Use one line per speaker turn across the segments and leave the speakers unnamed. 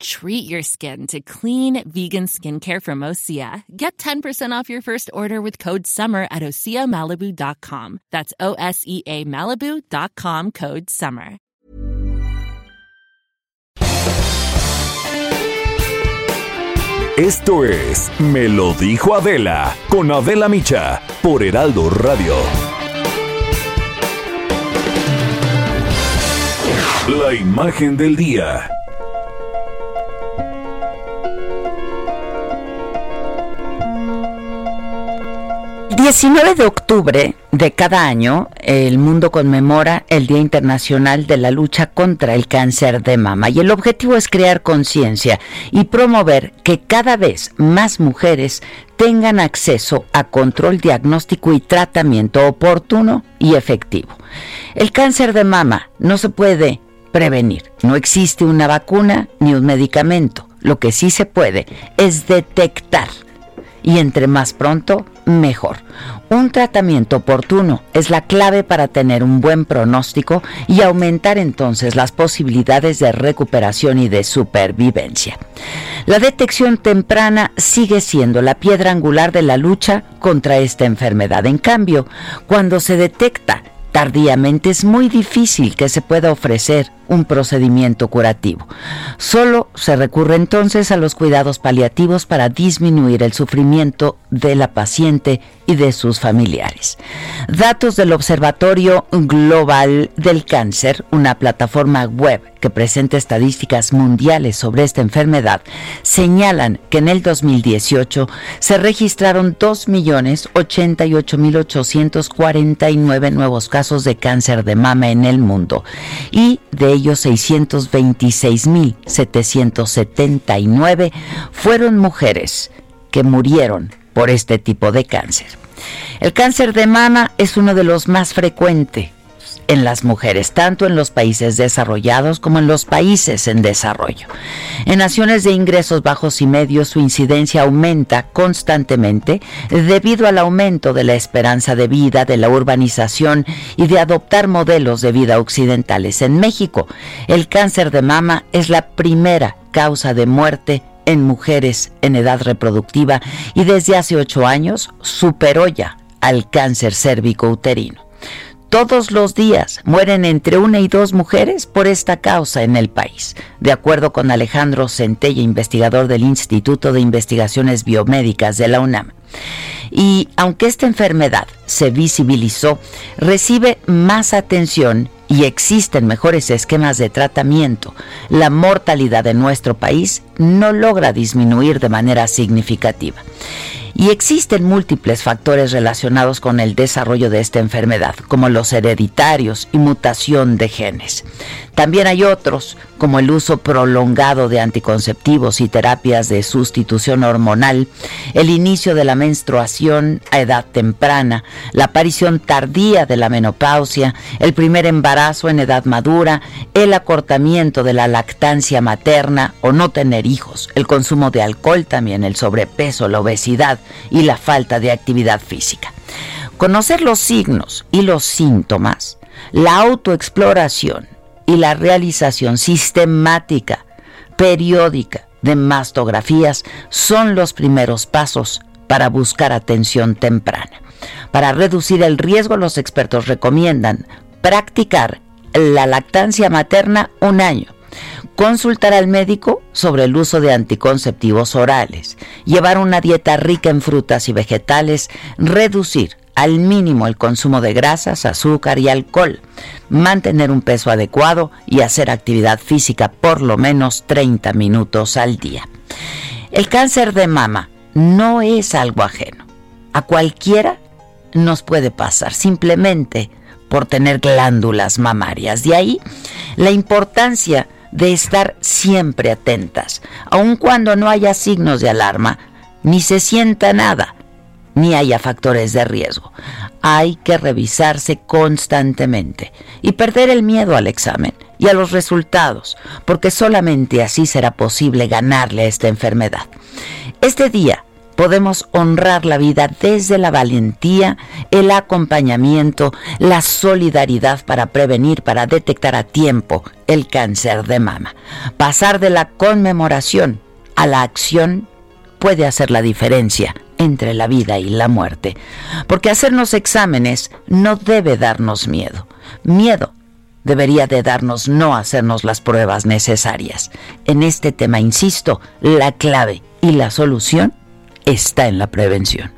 Treat your skin to clean vegan skincare from Osea. Get 10% off your first order with code SUMMER at OseaMalibu.com. That's O S E A Malibu.com code SUMMER.
Esto es Me lo dijo Adela con Adela Micha por Heraldo Radio. La imagen del día.
19 de octubre de cada año, el mundo conmemora el Día Internacional de la Lucha contra el Cáncer de Mama y el objetivo es crear conciencia y promover que cada vez más mujeres tengan acceso a control diagnóstico y tratamiento oportuno y efectivo. El cáncer de mama no se puede prevenir, no existe una vacuna ni un medicamento. Lo que sí se puede es detectar y entre más pronto, mejor. Un tratamiento oportuno es la clave para tener un buen pronóstico y aumentar entonces las posibilidades de recuperación y de supervivencia. La detección temprana sigue siendo la piedra angular de la lucha contra esta enfermedad. En cambio, cuando se detecta tardíamente es muy difícil que se pueda ofrecer un procedimiento curativo. Solo se recurre entonces a los cuidados paliativos para disminuir el sufrimiento de la paciente y de sus familiares. Datos del Observatorio Global del Cáncer, una plataforma web que presenta estadísticas mundiales sobre esta enfermedad, señalan que en el 2018 se registraron 2.088.849 nuevos casos de cáncer de mama en el mundo y de ellos 626.779 fueron mujeres que murieron por este tipo de cáncer. El cáncer de mama es uno de los más frecuentes en las mujeres, tanto en los países desarrollados como en los países en desarrollo. En naciones de ingresos bajos y medios su incidencia aumenta constantemente debido al aumento de la esperanza de vida, de la urbanización y de adoptar modelos de vida occidentales. En México, el cáncer de mama es la primera causa de muerte en mujeres en edad reproductiva y desde hace ocho años superó ya al cáncer cérvico-uterino. Todos los días mueren entre una y dos mujeres por esta causa en el país, de acuerdo con Alejandro Centella, investigador del Instituto de Investigaciones Biomédicas de la UNAM. Y aunque esta enfermedad se visibilizó, recibe más atención y existen mejores esquemas de tratamiento, la mortalidad en nuestro país no logra disminuir de manera significativa. Y existen múltiples factores relacionados con el desarrollo de esta enfermedad, como los hereditarios y mutación de genes. También hay otros, como el uso prolongado de anticonceptivos y terapias de sustitución hormonal, el inicio de la menstruación a edad temprana, la aparición tardía de la menopausia, el primer embarazo en edad madura, el acortamiento de la lactancia materna o no tener hijos, el consumo de alcohol también, el sobrepeso, la obesidad y la falta de actividad física. Conocer los signos y los síntomas, la autoexploración, y la realización sistemática, periódica de mastografías son los primeros pasos para buscar atención temprana. Para reducir el riesgo, los expertos recomiendan practicar la lactancia materna un año, consultar al médico sobre el uso de anticonceptivos orales, llevar una dieta rica en frutas y vegetales, reducir al mínimo el consumo de grasas, azúcar y alcohol, mantener un peso adecuado y hacer actividad física por lo menos 30 minutos al día. El cáncer de mama no es algo ajeno. A cualquiera nos puede pasar simplemente por tener glándulas mamarias. De ahí la importancia de estar siempre atentas, aun cuando no haya signos de alarma ni se sienta nada ni haya factores de riesgo. Hay que revisarse constantemente y perder el miedo al examen y a los resultados, porque solamente así será posible ganarle a esta enfermedad. Este día podemos honrar la vida desde la valentía, el acompañamiento, la solidaridad para prevenir, para detectar a tiempo el cáncer de mama. Pasar de la conmemoración a la acción puede hacer la diferencia entre la vida y la muerte, porque hacernos exámenes no debe darnos miedo. Miedo debería de darnos no hacernos las pruebas necesarias. En este tema, insisto, la clave y la solución está en la prevención.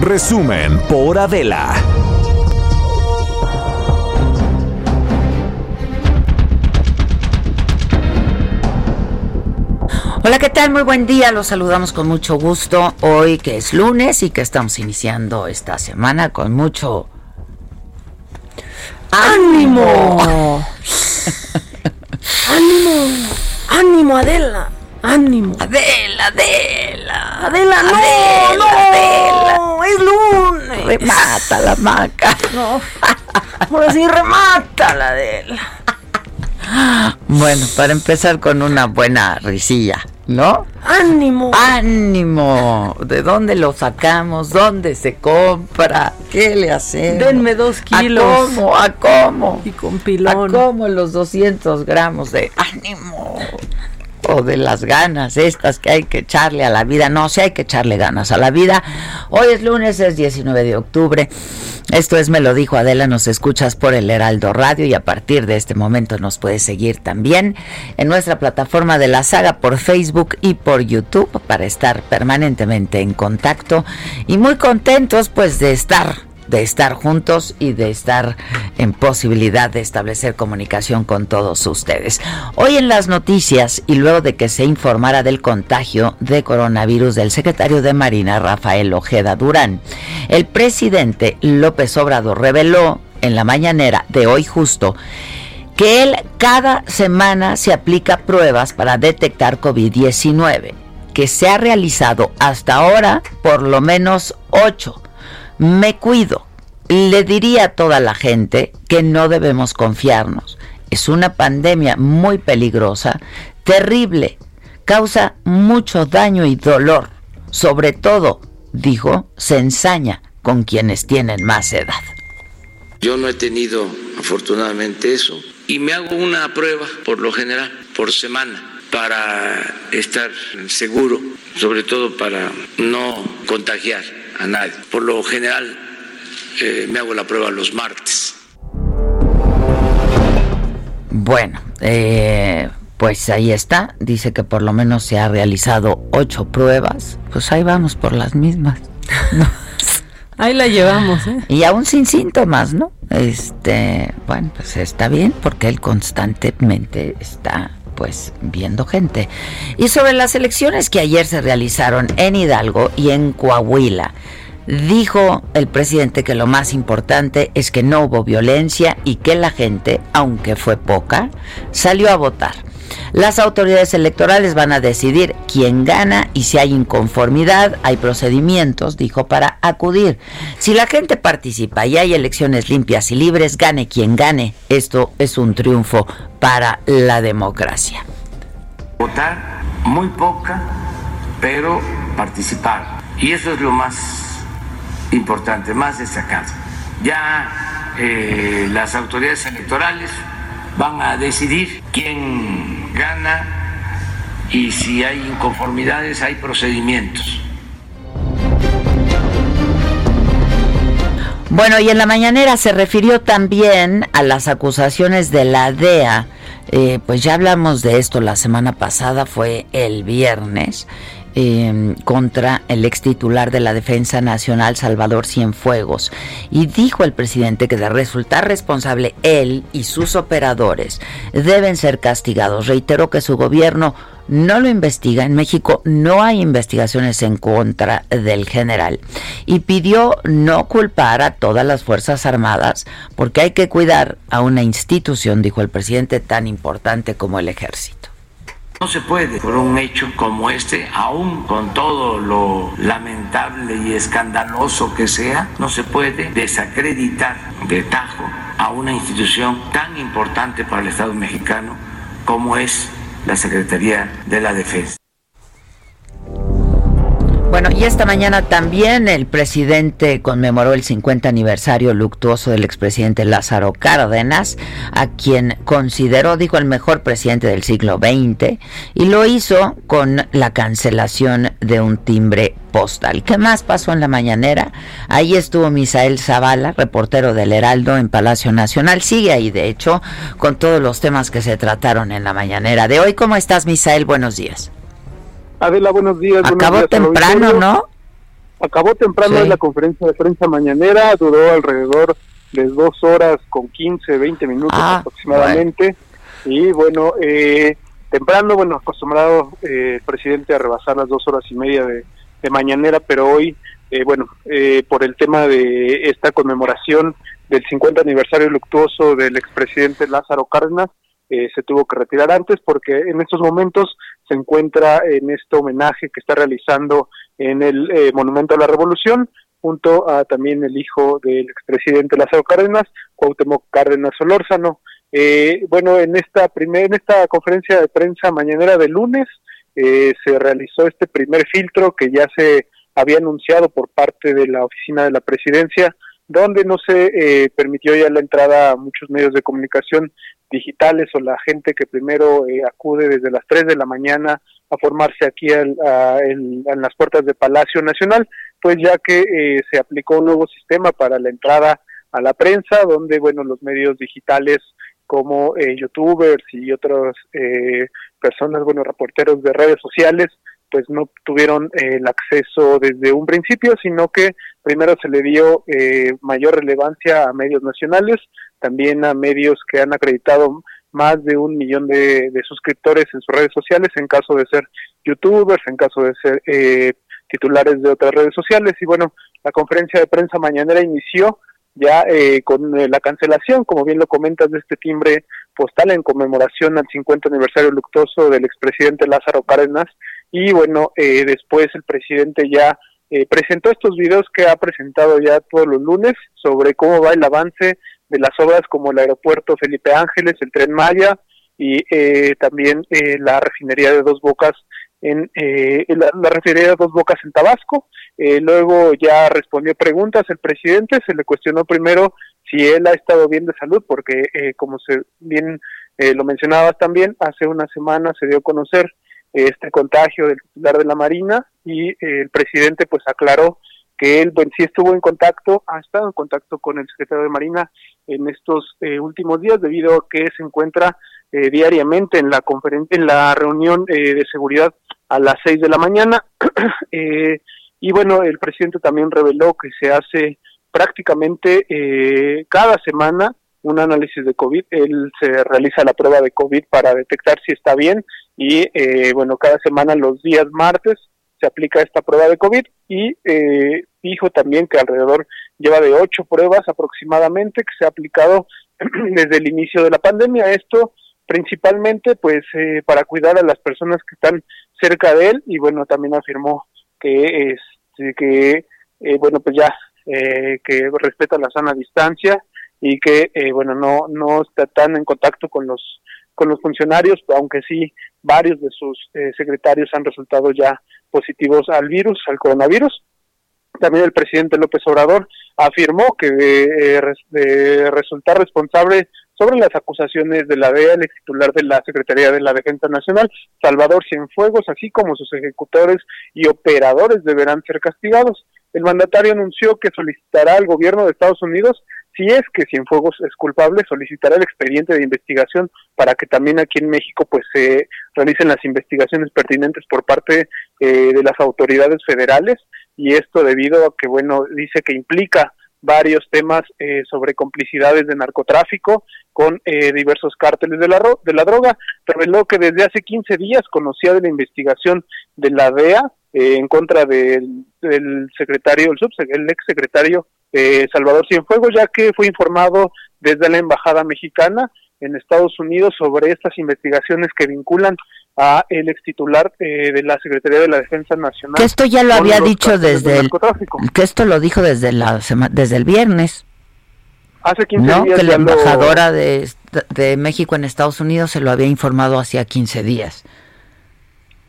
Resumen por Adela.
Hola, ¿qué tal? Muy buen día. Los saludamos con mucho gusto hoy que es lunes y que estamos iniciando esta semana con mucho
ánimo. ánimo. Ánimo, Adela. Ánimo.
Adela, Adela.
Adela, no,
Adela,
no,
Adela.
es lunes.
Remata la maca.
No. Ahora sí, remata la Adela.
Bueno, para empezar con una buena risilla, ¿no?
Ánimo.
¡Ánimo! ¿De dónde lo sacamos? ¿Dónde se compra? ¿Qué le hacemos?
Denme dos kilos.
¿A cómo? ¿A cómo?
Y con
¿A
pilón.
cómo los 200 gramos de ánimo? O de las ganas estas que hay que echarle a la vida. No, sí hay que echarle ganas a la vida. Hoy es lunes, es 19 de octubre. Esto es Me lo dijo Adela, nos escuchas por el Heraldo Radio y a partir de este momento nos puedes seguir también en nuestra plataforma de la saga por Facebook y por YouTube para estar permanentemente en contacto y muy contentos pues de estar de estar juntos y de estar en posibilidad de establecer comunicación con todos ustedes. Hoy en las noticias y luego de que se informara del contagio de coronavirus del secretario de Marina Rafael Ojeda Durán, el presidente López Obrador reveló en la mañanera de hoy justo que él cada semana se aplica pruebas para detectar COVID-19, que se ha realizado hasta ahora por lo menos ocho me cuido. Le diría a toda la gente que no debemos confiarnos. Es una pandemia muy peligrosa, terrible, causa mucho daño y dolor. Sobre todo, dijo, se ensaña con quienes tienen más edad.
Yo no he tenido afortunadamente eso y me hago una prueba por lo general, por semana, para estar seguro, sobre todo para no contagiar a nadie. Por lo general eh, me hago la prueba los martes.
Bueno, eh, pues ahí está. Dice que por lo menos se ha realizado ocho pruebas. Pues ahí vamos por las mismas. ¿no?
Ahí la llevamos, ¿eh?
Y aún sin síntomas, ¿no? Este, bueno, pues está bien porque él constantemente está pues viendo gente. Y sobre las elecciones que ayer se realizaron en Hidalgo y en Coahuila, dijo el presidente que lo más importante es que no hubo violencia y que la gente, aunque fue poca, salió a votar. Las autoridades electorales van a decidir quién gana y si hay inconformidad, hay procedimientos, dijo, para acudir. Si la gente participa y hay elecciones limpias y libres, gane quien gane. Esto es un triunfo para la democracia.
Votar muy poca, pero participar. Y eso es lo más importante, más destacado. Ya eh, las autoridades electorales van a decidir quién gana y si hay inconformidades hay procedimientos.
Bueno, y en la mañanera se refirió también a las acusaciones de la DEA. Eh, pues ya hablamos de esto la semana pasada, fue el viernes. Em, contra el ex titular de la Defensa Nacional, Salvador Cienfuegos. Y dijo el presidente que de resultar responsable él y sus operadores deben ser castigados. Reiteró que su gobierno no lo investiga. En México no hay investigaciones en contra del general. Y pidió no culpar a todas las Fuerzas Armadas porque hay que cuidar a una institución, dijo el presidente, tan importante como el ejército.
No se puede, por un hecho como este, aún con todo lo lamentable y escandaloso que sea, no se puede desacreditar de tajo a una institución tan importante para el Estado mexicano como es la Secretaría de la Defensa.
Bueno, y esta mañana también el presidente conmemoró el 50 aniversario luctuoso del expresidente Lázaro Cárdenas, a quien consideró, dijo, el mejor presidente del siglo XX, y lo hizo con la cancelación de un timbre postal. ¿Qué más pasó en la mañanera? Ahí estuvo Misael Zavala, reportero del Heraldo en Palacio Nacional. Sigue ahí, de hecho, con todos los temas que se trataron en la mañanera de hoy. ¿Cómo estás, Misael? Buenos días.
Adela, buenos días.
Acabó temprano, ¿no?
Acabó temprano en la conferencia de prensa mañanera, duró alrededor de dos horas con 15, 20 minutos ah, aproximadamente. Y bueno, eh, temprano, bueno, acostumbrado eh, el presidente a rebasar las dos horas y media de, mañanera, pero hoy, eh, bueno, por el tema de esta conmemoración del 50 aniversario luctuoso del expresidente Lázaro Cárdenas, se tuvo que retirar antes porque en estos momentos se encuentra en este homenaje que está realizando en el eh, Monumento a la Revolución, junto a también el hijo del expresidente Lázaro Cárdenas, Cuauhtémoc Cárdenas Solórzano. Eh, bueno, en esta primer, en esta conferencia de prensa mañanera de lunes eh, se realizó este primer filtro que ya se había anunciado por parte de la oficina de la presidencia, donde no se permitió ya la entrada a muchos medios de comunicación digitales o la gente que primero eh, acude desde las 3 de la mañana a formarse aquí en las puertas de Palacio Nacional, pues ya que eh, se aplicó un nuevo sistema para la entrada a la prensa, donde, bueno, los medios digitales como eh, youtubers y otras personas, bueno, reporteros de redes sociales, pues no tuvieron el acceso desde un principio, sino que primero se le dio mayor relevancia a medios nacionales, también a medios que han acreditado más de un millón de, suscriptores en sus redes sociales, en caso de ser youtubers, en caso de ser eh, titulares de otras redes sociales. Y bueno, la conferencia de prensa mañanera inició ya eh, con eh, la cancelación, como bien lo comentas, de este timbre postal en conmemoración al 50 aniversario luctuoso del expresidente Lázaro Cárdenas. Y bueno, después el presidente ya presentó estos videos que ha presentado ya todos los lunes sobre cómo va el avance de las obras como el aeropuerto Felipe Ángeles, el tren Maya y eh, también eh, la refinería de Dos Bocas en eh, la, refinería de Dos Bocas en Tabasco. luego ya respondió preguntas el presidente, se le cuestionó primero si él ha estado bien de salud, porque como se bien lo mencionabas también, hace una semana se dio a conocer este contagio del titular de la Marina y el presidente pues aclaró que él sí estuvo en contacto, ha estado en contacto con el secretario de Marina en estos eh, últimos días debido a que se encuentra eh, diariamente en la conferencia, en la reunión eh, de seguridad a las seis de la mañana. y bueno, el presidente también reveló que se hace prácticamente cada semana un análisis de COVID. Él se realiza la prueba de COVID para detectar si está bien y bueno, cada semana los días martes se aplica esta prueba de COVID y eh, dijo también que alrededor lleva de ocho pruebas aproximadamente que se ha aplicado desde el inicio de la pandemia. Esto principalmente pues eh, para cuidar a las personas que están cerca de él y bueno también afirmó que es este, que eh, bueno pues ya eh, que respeta la sana distancia y que bueno no no está tan en contacto con los con los funcionarios aunque sí varios de sus secretarios han resultado ya positivos al virus, al coronavirus. También el presidente López Obrador afirmó que de, eh, resultar responsable sobre las acusaciones de la DEA, el titular de la Secretaría de la Defensa Nacional, Salvador Cienfuegos, así como sus ejecutores y operadores deberán ser castigados. El mandatario anunció que solicitará al gobierno de Estados Unidos si es que Cienfuegos es culpable, solicitará el expediente de investigación para que también aquí en México pues se realicen las investigaciones pertinentes por parte eh, de las autoridades federales y esto debido a que, bueno, dice que implica varios temas eh, sobre complicidades de narcotráfico con eh, diversos cárteles de la, de la droga. Reveló que desde hace 15 días conocía de la investigación de la DEA en contra del, del secretario, el, el ex secretario eh, Salvador Cienfuegos, ya que fue informado desde la Embajada Mexicana en Estados Unidos sobre estas investigaciones que vinculan a el ex titular eh, de la Secretaría de la Defensa Nacional.
Que esto ya lo había dicho desde el que esto lo dijo desde la desde el viernes.
Hace 15
¿no?
días
que la embajadora de, de, México en Estados Unidos se lo había informado hacía 15 días.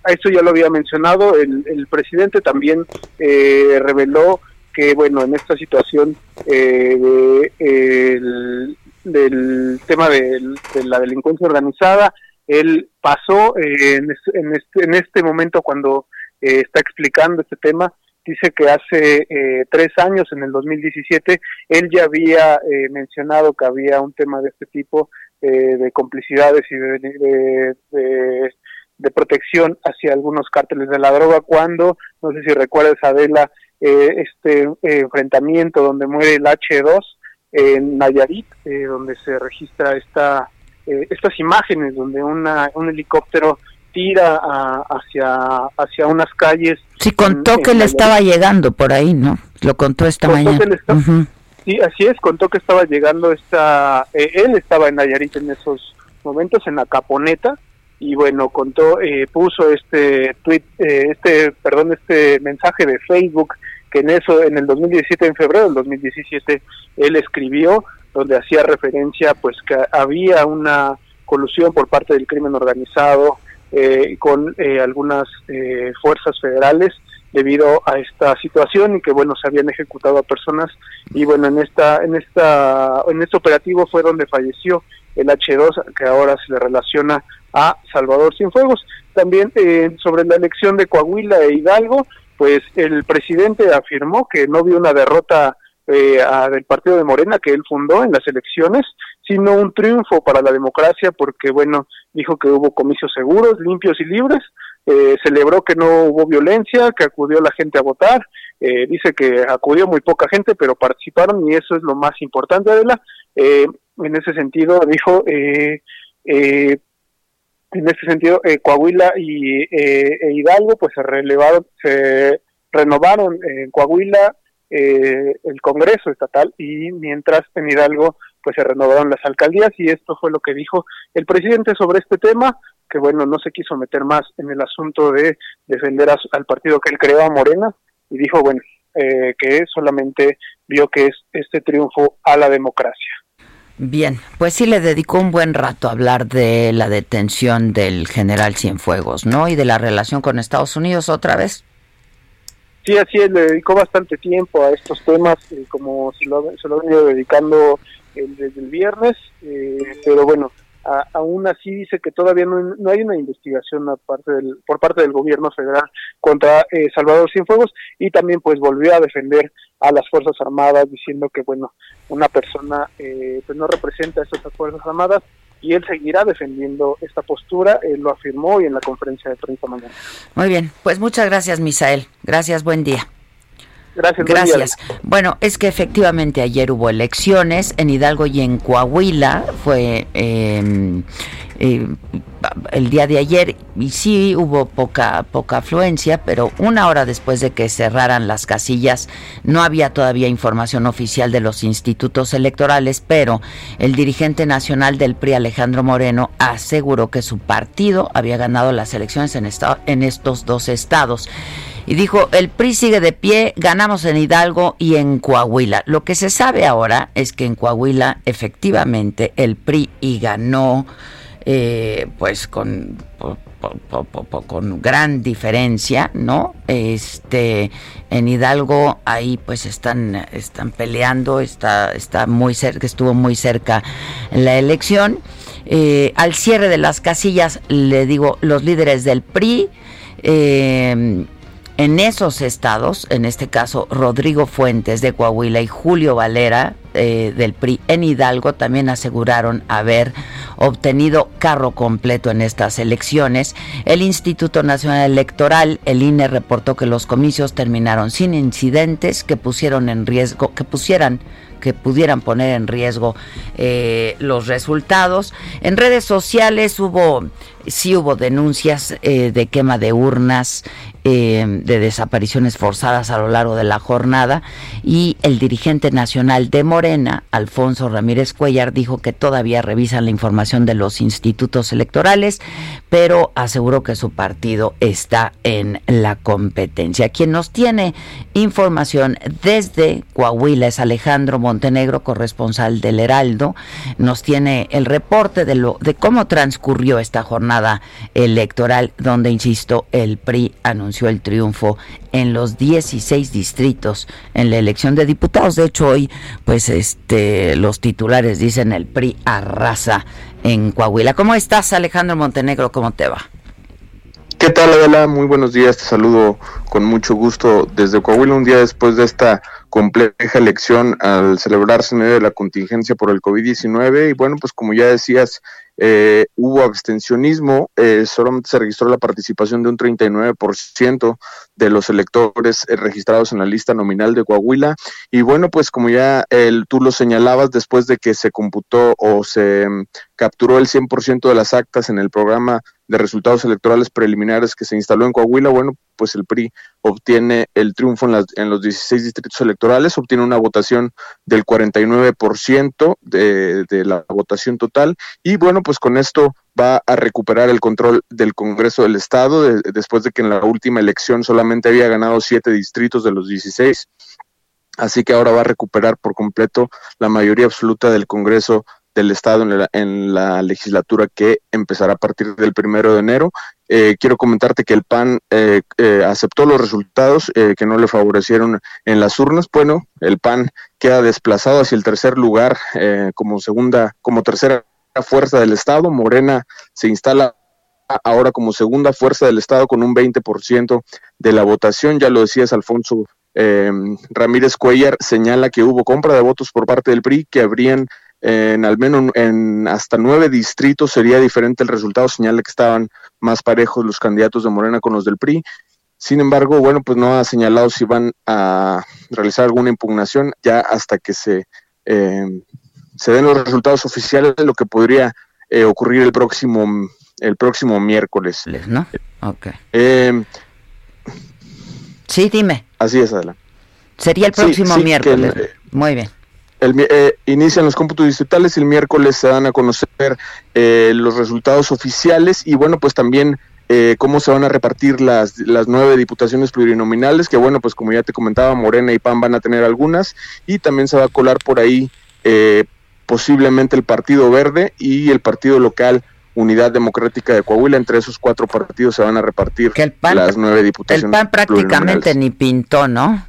Eso ya lo había mencionado. El, el presidente también eh, reveló que, bueno, en esta situación eh, del tema de, la delincuencia organizada, él pasó eh, en, este, en, este, momento cuando eh, está explicando este tema, dice que hace tres años, en el 2017, él ya había mencionado que había un tema de este tipo de complicidades y de, de, protección hacia algunos cárteles de la droga, cuando, no sé si recuerdas, Adela, eh, este eh, enfrentamiento donde muere el H2 en Nayarit, eh, donde se registra esta, estas imágenes donde una, un helicóptero tira hacia, hacia unas calles.
Sí, contó que le estaba llegando por ahí, ¿no? Lo contó esta mañana.
Sí, así es, contó que estaba llegando esta, él estaba en Nayarit en esos momentos, en la caponeta, y bueno contó eh, puso este tweet eh, este perdón este mensaje de Facebook que en eso en el 2017 en febrero del 2017 él escribió donde hacía referencia pues que había una colusión por parte del crimen organizado eh, con algunas fuerzas federales debido a esta situación y que bueno se habían ejecutado a personas. Y bueno en esta en esta en este operativo fue donde falleció el H2 que ahora se le relaciona a Salvador Cienfuegos. También eh, sobre la elección de Coahuila e Hidalgo, pues el presidente afirmó que no vio una derrota eh, del partido de Morena que él fundó en las elecciones, sino un triunfo para la democracia porque, bueno, dijo que hubo comicios seguros, limpios y libres, eh, celebró que no hubo violencia, que acudió la gente a votar, dice que acudió muy poca gente, pero participaron y eso es lo más importante, Adela. en ese sentido, dijo, eh, en ese sentido, eh, Coahuila y eh, e Hidalgo pues se relevaron, se renovaron en Coahuila eh, el Congreso estatal y mientras en Hidalgo pues se renovaron las alcaldías y esto fue lo que dijo el presidente sobre este tema, que bueno, no se quiso meter más en el asunto de defender al partido que él creó a Morena y dijo, bueno, que solamente vio que es este triunfo a la democracia.
Bien, pues sí le dedicó un buen rato a hablar de la detención del general Cienfuegos, ¿no? Y de la relación con Estados Unidos otra vez.
Sí, así es, le dedicó bastante tiempo a estos temas, eh, como se lo, se lo ha venido dedicando desde el viernes, eh, pero bueno, aún así dice que todavía no, hay una investigación aparte del, por parte del gobierno federal contra eh, Salvador Cienfuegos y también pues volvió a defender a las Fuerzas Armadas diciendo que bueno, una persona eh, pues no representa a esas Fuerzas Armadas y él seguirá defendiendo esta postura, él lo afirmó hoy en la conferencia de prensa mañana.
Muy bien, pues muchas gracias Misael, gracias, buen día.
Gracias.
Gracias. Bueno, es que efectivamente ayer hubo elecciones en Hidalgo y en Coahuila, fue em, eh, el día de ayer y sí hubo poca poca afluencia, pero una hora después de que cerraran las casillas no había todavía información oficial de los institutos electorales, pero el dirigente nacional del PRI Alejandro Moreno aseguró que su partido había ganado las elecciones en, en estos dos estados y dijo, el PRI sigue de pie, ganamos en Hidalgo y en Coahuila. Lo que se sabe ahora es que en Coahuila efectivamente el PRI y ganó eh, pues con con gran diferencia, ¿no? Este en Hidalgo ahí pues están están peleando, está está muy cerca, estuvo muy cerca la elección. Eh, al cierre de las casillas, le digo, los líderes del PRI eh, en esos estados, en este caso Rodrigo Fuentes de Coahuila y Julio Valera eh, del PRI en Hidalgo también aseguraron haber obtenido carro completo en estas elecciones. El Instituto Nacional Electoral, el INE, reportó que los comicios terminaron sin incidentes que pusieron en riesgo, que pusieran que pudieran poner en riesgo eh, los resultados. En redes sociales hubo, sí hubo denuncias eh, de quema de urnas, eh, de desapariciones forzadas a lo largo de la jornada y el dirigente nacional de Morena, Alfonso Ramírez Cuellar, dijo que todavía revisan la información de los institutos electorales, pero aseguró que su partido está en la competencia. Quien nos tiene información desde Coahuila es Alejandro Montenegro, corresponsal del Heraldo. Nos tiene el reporte de, de cómo transcurrió esta jornada electoral, donde, insisto, el PRI anunció el triunfo en los 16 distritos en la elección de diputados. De hecho, hoy, pues, este, los titulares dicen el PRI arrasa en Coahuila. ¿Cómo estás, Alejandro Montenegro? ¿Cómo te va?
¿Qué tal, Adela? Muy buenos días. Te saludo con mucho gusto desde Coahuila, un día después de esta compleja elección al celebrarse en medio de la contingencia por el COVID-19. Y bueno, pues como ya decías, eh, hubo abstencionismo, eh, solamente se registró la participación de un 39% de los electores eh, registrados en la lista nominal de Coahuila. Y bueno, pues como ya el, tú lo señalabas, después de que se computó o se mm, capturó el 100% de las actas en el programa de resultados electorales preliminares que se instaló en Coahuila, bueno, pues el PRI obtiene el triunfo en, las, en los 16 distritos electorales, obtiene una votación del 49% de, de la votación total y bueno, pues con esto va a recuperar el control del Congreso del Estado después de que en la última elección solamente había ganado siete distritos de los 16. Así que ahora va a recuperar por completo la mayoría absoluta del Congreso del Estado en la, legislatura que empezará a partir del primero de enero. Eh, quiero comentarte que el PAN eh, eh, aceptó los resultados que no le favorecieron en las urnas. Bueno, el PAN queda desplazado hacia el tercer lugar como segunda, como tercera fuerza del Estado. Morena se instala ahora como segunda fuerza del Estado con un 20% de la votación. Ya lo decías, Alfonso Ramírez Cuellar señala que hubo compra de votos por parte del PRI que habrían en al menos en hasta nueve distritos sería diferente el resultado, señala que estaban más parejos los candidatos de Morena con los del PRI. Sin embargo, bueno, pues no ha señalado si van a realizar alguna impugnación ya hasta que se, eh, se den los resultados oficiales, lo que podría eh, ocurrir el próximo, el próximo miércoles.
¿No? Ok. Eh, sí, dime.
Así es, adelante.
Sería el próximo miércoles. Muy bien.
El, eh, inician los cómputos distritales, el miércoles se dan a conocer eh, los resultados oficiales y bueno, pues también eh, cómo se van a repartir las, las nueve diputaciones plurinominales, que bueno, pues como ya te comentaba, Morena y PAN van a tener algunas y también se va a colar por ahí posiblemente el Partido Verde y el Partido Local Unidad Democrática de Coahuila. Entre esos cuatro partidos se van a repartir las nueve diputaciones.
El PAN prácticamente ni pintó, ¿no?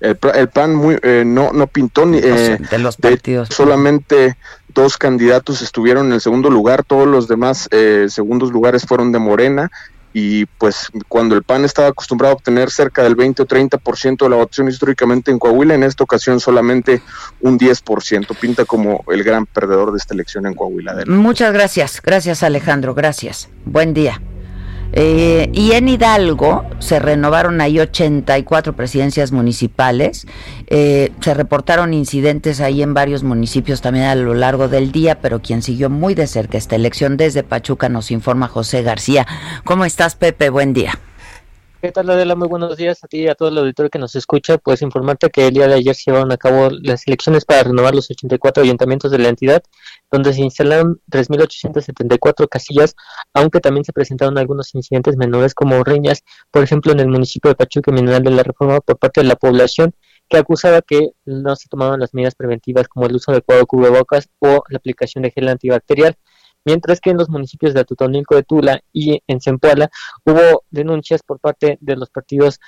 El, PAN muy, eh, no, no pintó ni eh,
de los partidos.
solamente dos candidatos estuvieron en el segundo lugar, todos los demás eh, segundos lugares fueron de Morena y pues cuando el PAN estaba acostumbrado a obtener cerca del 20 o 30% de la votación históricamente en Coahuila, en esta ocasión solamente un 10%, pinta como el gran perdedor de esta elección en Coahuila.
Muchas gracias, gracias Alejandro, gracias. Buen día. Eh, y en Hidalgo se renovaron ahí 84 presidencias municipales. Eh, se reportaron incidentes ahí en varios municipios también a lo largo del día, pero quien siguió muy de cerca esta elección desde Pachuca nos informa José García. ¿Cómo estás, Pepe? Buen día.
¿Qué tal, Adela? Muy buenos días a ti y a todo el auditorio que nos escucha. Pues informarte que el día de ayer se llevaron a cabo las elecciones para renovar los 84 ayuntamientos de la entidad, donde se instalaron 3.874 casillas, aunque también se presentaron algunos incidentes menores como riñas, por ejemplo, en el municipio de Pachuca, Mineral de la Reforma, por parte de la población que acusaba que no se tomaban las medidas preventivas como el uso adecuado de cubrebocas o la aplicación de gel antibacterial mientras que en los municipios de Atutonilco de Tula y en Zempoala hubo denuncias por parte de los partidos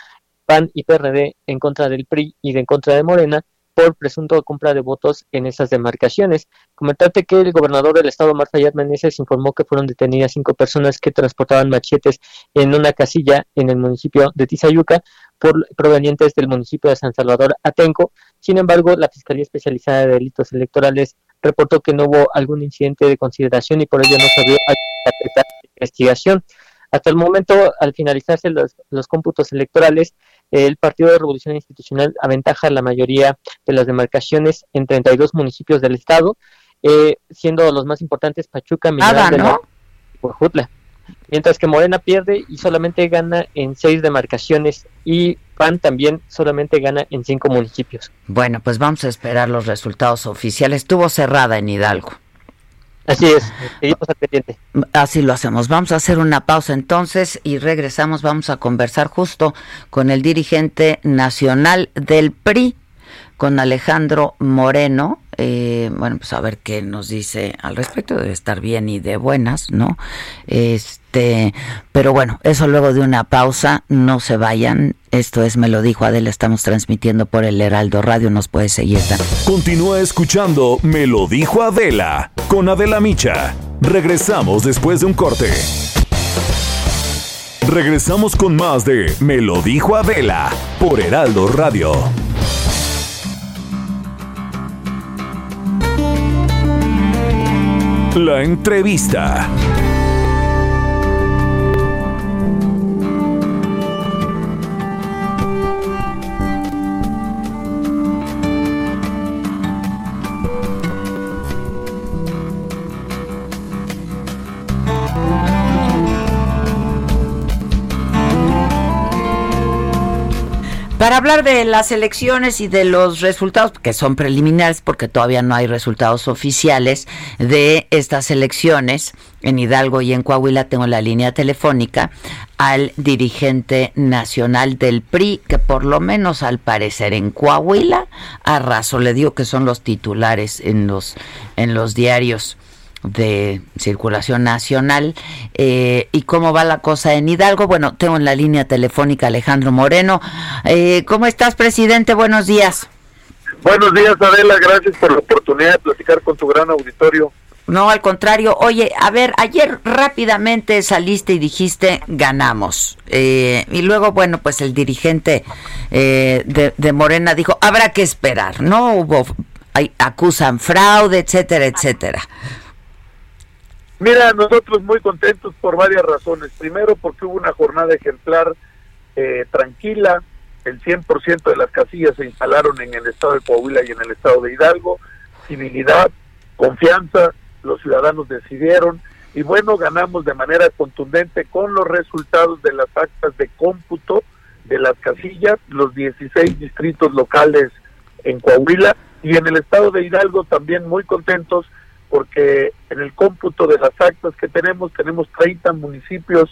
PAN y PRD en contra del PRI y en contra de Morena, por presunto compra de votos en esas demarcaciones. Comentarte que el gobernador del estado, Marta Yad Meneses, informó que fueron detenidas cinco personas que transportaban machetes en una casilla en el municipio de Tizayuca, por, provenientes del municipio de San Salvador Atenco. Sin embargo, la Fiscalía Especializada de Delitos Electorales reportó que no hubo algún incidente de consideración y por ello no se abrió la investigación. Hasta el momento, al finalizarse los, los cómputos electorales, el Partido de Revolución Institucional aventaja la mayoría de las demarcaciones en 32 municipios del estado, eh, siendo los más importantes Pachuca, Mineral ¿no? y Mientras que Morena pierde y solamente gana en seis demarcaciones y PAN también solamente gana en cinco municipios.
Bueno, pues vamos a esperar los resultados oficiales. Estuvo cerrada en Hidalgo.
Así es, seguimos al pendiente.
Así lo hacemos. Vamos a hacer una pausa entonces y regresamos. Vamos a conversar justo con el dirigente nacional del PRI, con Alejandro Moreno. Eh, bueno, pues a ver qué nos dice al respecto. Debe estar bien y de buenas, ¿no? Este, pero bueno, eso luego de una pausa. No se vayan. Esto es Me lo dijo Adela. Estamos transmitiendo por el Heraldo Radio. Nos puede seguir.
Continúa escuchando Me lo dijo Adela con Adela Micha. Regresamos después de un corte. Regresamos con más de Me lo dijo Adela por Heraldo Radio. La entrevista.
Para hablar de las elecciones y de los resultados, que son preliminares porque todavía no hay resultados oficiales de estas elecciones en Hidalgo y en Coahuila, tengo la línea telefónica al dirigente nacional del PRI, que por lo menos al parecer en Coahuila, a raso le digo que son los titulares en los, en los diarios de circulación nacional eh, y cómo va la cosa en Hidalgo. Bueno, tengo en la línea telefónica Alejandro Moreno. Eh, ¿Cómo estás, presidente? Buenos días.
Buenos días, Adela. Gracias por la oportunidad de platicar con tu gran auditorio.
No, al contrario. Oye, a ver, ayer rápidamente saliste y dijiste ganamos. Eh, y luego, bueno, pues el dirigente de, de Morena dijo, habrá que esperar. No hubo, hay, acusan fraude, etcétera, etcétera.
Mira, nosotros muy contentos por varias razones. Primero, porque hubo una jornada ejemplar eh, tranquila. El 100% de las casillas se instalaron en el estado de Coahuila y en el estado de Hidalgo. Civilidad, confianza, los ciudadanos decidieron. Y bueno, ganamos de manera contundente con los resultados de las actas de cómputo de las casillas, los 16 distritos locales en Coahuila y en el estado de Hidalgo también muy contentos porque en el cómputo de las actas que tenemos, tenemos 30 municipios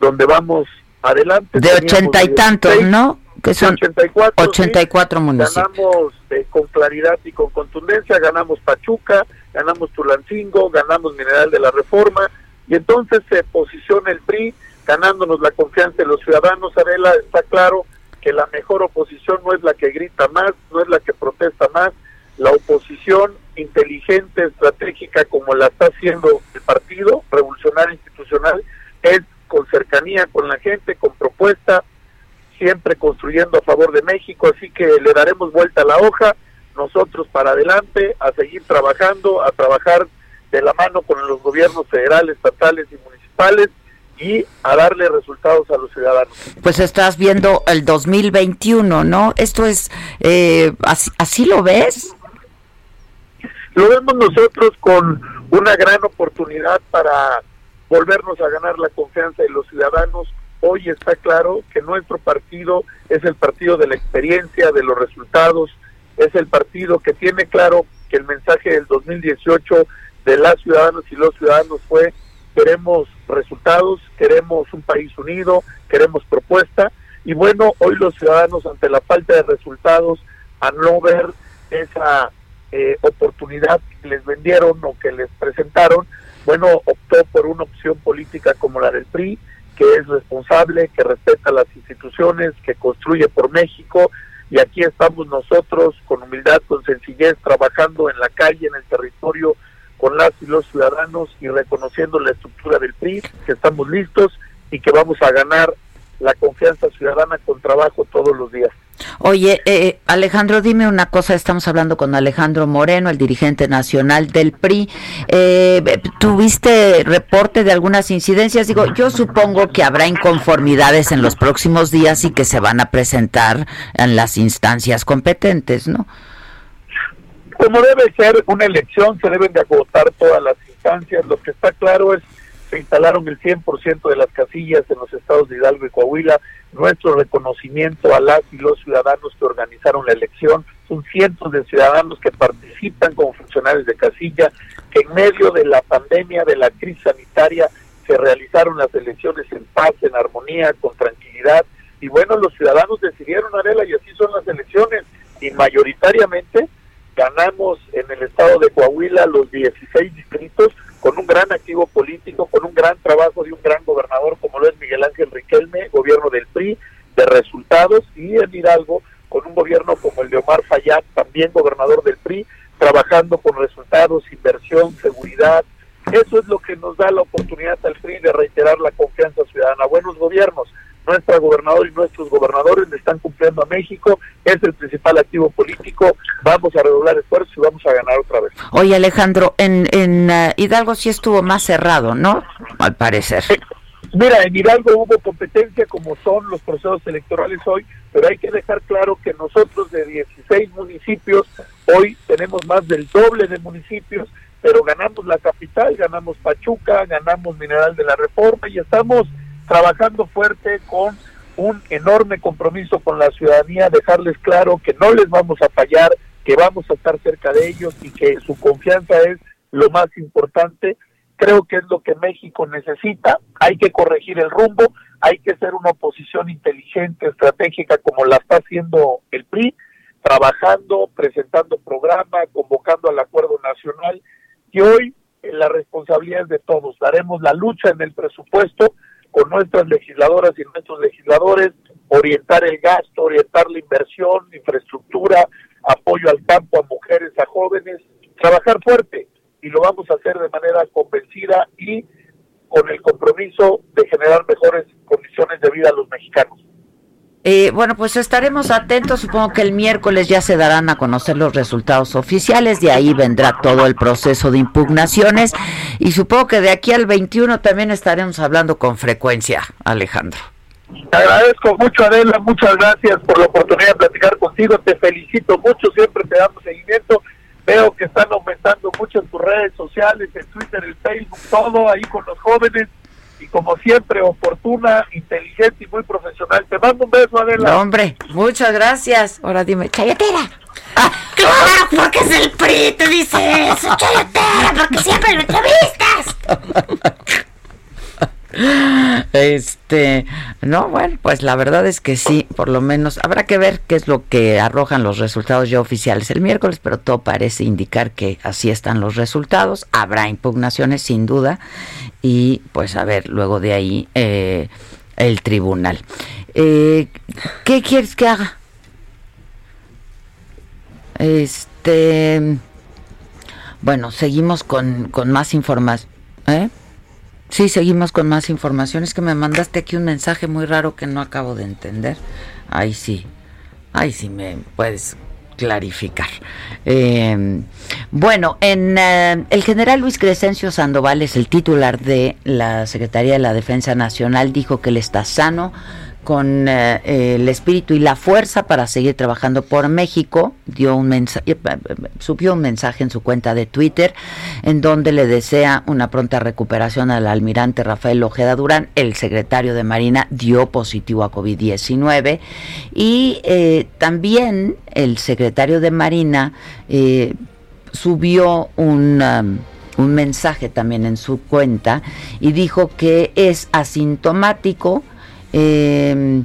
donde vamos adelante.
De ochenta y tantos, ¿no? Que son 84, 84 municipios.
Ganamos eh, con claridad y con contundencia, ganamos Pachuca, ganamos Tulancingo, ganamos Mineral de la Reforma, y entonces se posiciona el PRI ganándonos la confianza de los ciudadanos. Arela, está claro que la mejor oposición no es la que grita más, no es la que protesta más, la oposición inteligente, estratégica, como la está haciendo el partido revolucionario institucional, es con cercanía con la gente, con propuesta, siempre construyendo a favor de México, así que le daremos vuelta a la hoja, nosotros para adelante, a seguir trabajando, a trabajar de la mano con los gobiernos federales, estatales y municipales y a darle resultados a los ciudadanos.
Pues estás viendo el 2021, ¿no? Esto es, eh, así, ¿así lo ves?
Lo vemos nosotros con una gran oportunidad para volvernos a ganar la confianza de los ciudadanos. Hoy está claro que nuestro partido es el partido de la experiencia, de los resultados, es el partido que tiene claro que el mensaje del 2018 de las ciudadanas y los ciudadanos fue queremos resultados, queremos un país unido, queremos propuesta y bueno, hoy los ciudadanos ante la falta de resultados, a no ver esa eh, oportunidad que les vendieron o que les presentaron, bueno, optó por una opción política como la del PRI, que es responsable, que respeta las instituciones, que construye por México, y aquí estamos nosotros con humildad, con sencillez, trabajando en la calle, en el territorio, con las y los ciudadanos y reconociendo la estructura del PRI, que estamos listos y que vamos a ganar la confianza ciudadana con trabajo todos los días.
Oye, eh, Alejandro, dime una cosa, estamos hablando con Alejandro Moreno, el dirigente nacional del PRI. Eh, ¿Tuviste reporte de algunas incidencias? Digo, yo supongo que habrá inconformidades en los próximos días y que se van a presentar en las instancias competentes, ¿no?
Como debe ser una elección, se deben de agotar todas las instancias. Lo que está claro es se instalaron el 100% de las casillas en los estados de Hidalgo y Coahuila. Nuestro reconocimiento a las y los ciudadanos que organizaron la elección. Son cientos de ciudadanos que participan como funcionarios de casilla, que en medio de la pandemia, de la crisis sanitaria, se realizaron las elecciones en paz, en armonía, con tranquilidad. Y bueno, los ciudadanos decidieron, Arela, y así son las elecciones. Y mayoritariamente ganamos en el estado de Coahuila los 16 distritos con un gran activo político, con un gran trabajo de un gran gobernador como lo es Miguel Ángel Riquelme, gobierno del PRI, de resultados, y en Hidalgo con un gobierno como el de Omar Fayad, también gobernador del PRI, trabajando con resultados, inversión, seguridad. Eso es lo que nos da la oportunidad al PRI de reiterar la confianza ciudadana. Buenos gobiernos, nuestra gobernador y nuestros gobernadores le están cumpliendo a México, es el principal activo político, vamos a redoblar esfuerzos y vamos a ganar otra vez.
Oye Alejandro, en, en uh, Hidalgo sí estuvo más cerrado, ¿no? Al parecer.
mira, en Hidalgo hubo competencia como son los procesos electorales hoy, pero hay que dejar claro que nosotros de 16 municipios, hoy tenemos más del doble de municipios, pero ganamos la capital, ganamos Pachuca, ganamos Mineral de la Reforma y estamos trabajando fuerte con un enorme compromiso con la ciudadanía, dejarles claro que no les vamos a fallar, que vamos a estar cerca de ellos y que su confianza es lo más importante. Creo que es lo que México necesita. Hay que corregir el rumbo, hay que ser una oposición inteligente, estratégica, como la está haciendo el PRI, trabajando, presentando programa, convocando al acuerdo nacional. Y hoy la responsabilidad es de todos. Daremos la lucha en el presupuesto con nuestras legisladoras y nuestros legisladores, orientar el gasto, orientar la inversión, infraestructura, apoyo al campo, a mujeres, a jóvenes, trabajar fuerte y lo vamos a hacer de manera convencida y con el compromiso de generar mejores condiciones de vida a los mexicanos.
Eh, bueno, pues estaremos atentos. Supongo que el miércoles ya se darán a conocer los resultados oficiales. De ahí vendrá todo el proceso de impugnaciones. Y supongo que de aquí al 21 también estaremos hablando con frecuencia, Alejandro.
Te agradezco mucho, Adela. Muchas gracias por la oportunidad de platicar contigo. Te felicito mucho. Siempre te damos seguimiento. Veo que están aumentando mucho en tus redes sociales, en Twitter, en Facebook, todo ahí con los jóvenes y como siempre, oportuna, inteligente y muy profesional. Te mando un beso, Adela.
No, hombre, muchas gracias. Ahora dime, Chayotera. Ah,
claro, porque es el PRI, te dice eso, Chayotera, porque siempre lo entrevistas.
Este, no, bueno, pues la verdad es que sí, por lo menos habrá que ver qué es lo que arrojan los resultados ya oficiales el miércoles, pero todo parece indicar que así están los resultados. Habrá impugnaciones sin duda y pues a ver, luego de ahí eh, el tribunal. Eh, ¿Qué quieres que haga? Este, bueno, seguimos con, con más información. ¿Eh? Sí, seguimos con más información. Es que me mandaste aquí un mensaje muy raro que no acabo de entender. Ahí sí, ahí sí me puedes clarificar. Em, bueno, en eh, el general Luis Crescencio Sandoval es el titular de la Secretaría de la Defensa Nacional, dijo que él está sano, con eh, el espíritu y la fuerza para seguir trabajando por México. Dio un mensaje, eh, subió un mensaje en su cuenta de Twitter en donde le desea una pronta recuperación al almirante Rafael Ojeda Durán. El secretario de Marina dio positivo a COVID-19 y eh, también el secretario de Marina subió un um, un mensaje también en su cuenta y dijo que es asintomático eh,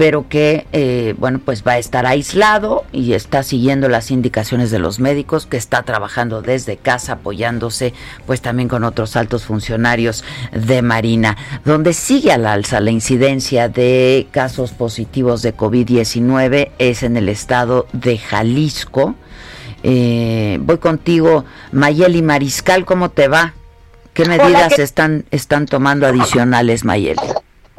pero que, eh, bueno, pues va a estar aislado y está siguiendo las indicaciones de los médicos, que está trabajando desde casa, apoyándose, pues también con otros altos funcionarios de Marina, donde sigue al alza la incidencia de casos positivos de COVID-19 es en el estado de Jalisco. Eh, voy contigo, Mayeli Mariscal, ¿cómo te va? ¿Qué medidas están, están tomando adicionales, Mayeli?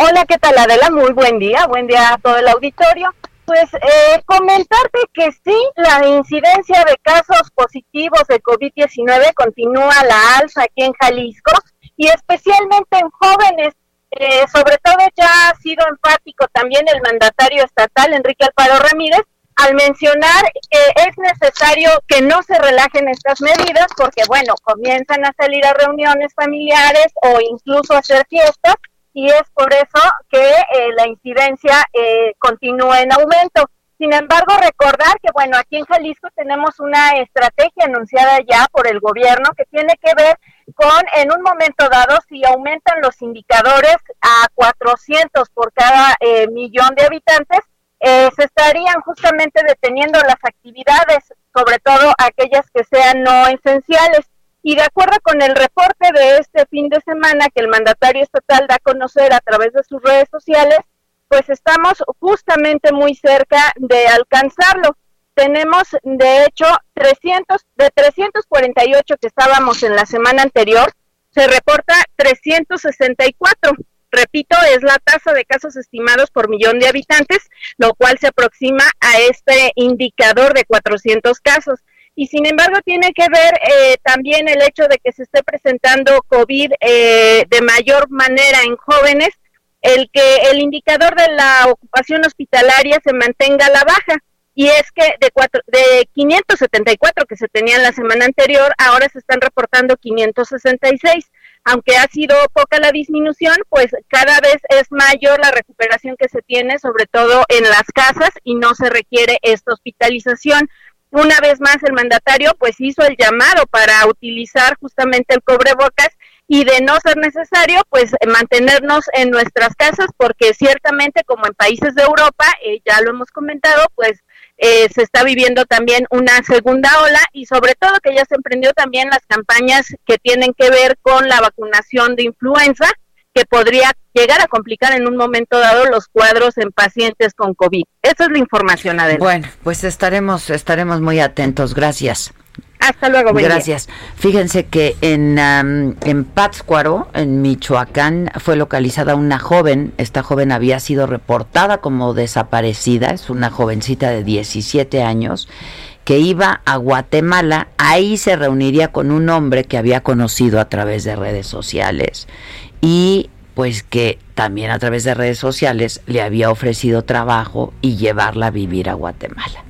Hola, ¿qué tal Adela? Muy buen día, buen día a todo el auditorio. Pues eh, comentarte que sí, la incidencia de casos positivos de COVID-19 continúa la alza aquí en Jalisco y especialmente en jóvenes. Eh, sobre todo ya ha sido enfático también el mandatario estatal, Enrique Alfaro Ramírez, al mencionar que es necesario que no se relajen estas medidas porque, bueno, comienzan a salir a reuniones familiares o incluso a hacer fiestas y es por eso que eh, la incidencia eh, continúa en aumento. Sin embargo, recordar que, bueno, aquí en Jalisco tenemos una estrategia anunciada ya por el gobierno que tiene que ver con, en un momento dado, si aumentan los indicadores a 400 por cada eh, millón de habitantes, se estarían justamente deteniendo las actividades, sobre todo aquellas que sean no esenciales. Y de acuerdo con el reporte de este fin de semana que el mandatario estatal da a conocer a través de sus redes sociales, pues estamos justamente muy cerca de alcanzarlo. Tenemos, de hecho, 300, de 348 que estábamos en la semana anterior, se reporta 364. Repito, es la tasa de casos estimados por millón de habitantes, lo cual se aproxima a este indicador de 400 casos y sin embargo tiene que ver eh, también el hecho de que se esté presentando COVID eh, de mayor manera en jóvenes, el que el indicador de la ocupación hospitalaria se mantenga a la baja. Y es que de, cuatro, de 574 que se tenían la semana anterior, ahora se están reportando 566. Aunque ha sido poca la disminución, pues cada vez es mayor la recuperación que se tiene, sobre todo en las casas, y no se requiere esta hospitalización. Una vez más el mandatario pues hizo el llamado para utilizar justamente el cobrebocas y de no ser necesario pues mantenernos en nuestras casas porque ciertamente como en países de Europa, eh, ya lo hemos comentado, pues eh, se está viviendo también una segunda ola y sobre todo que ya se emprendió también las campañas que tienen que ver con la vacunación de influenza que podría llegar a complicar en un momento dado los cuadros en pacientes con COVID. Esa es la información, Adela.
Bueno, pues estaremos, estaremos muy atentos. Gracias.
Hasta luego.
Gracias. Fíjense que en, en Pátzcuaro, en Michoacán, fue localizada una joven. Esta joven había sido reportada como desaparecida. Es una jovencita de 17 años que iba a Guatemala. Ahí se reuniría con un hombre que había conocido a través de redes sociales y pues que también a través de redes sociales le había ofrecido trabajo y llevarla a vivir a Guatemala.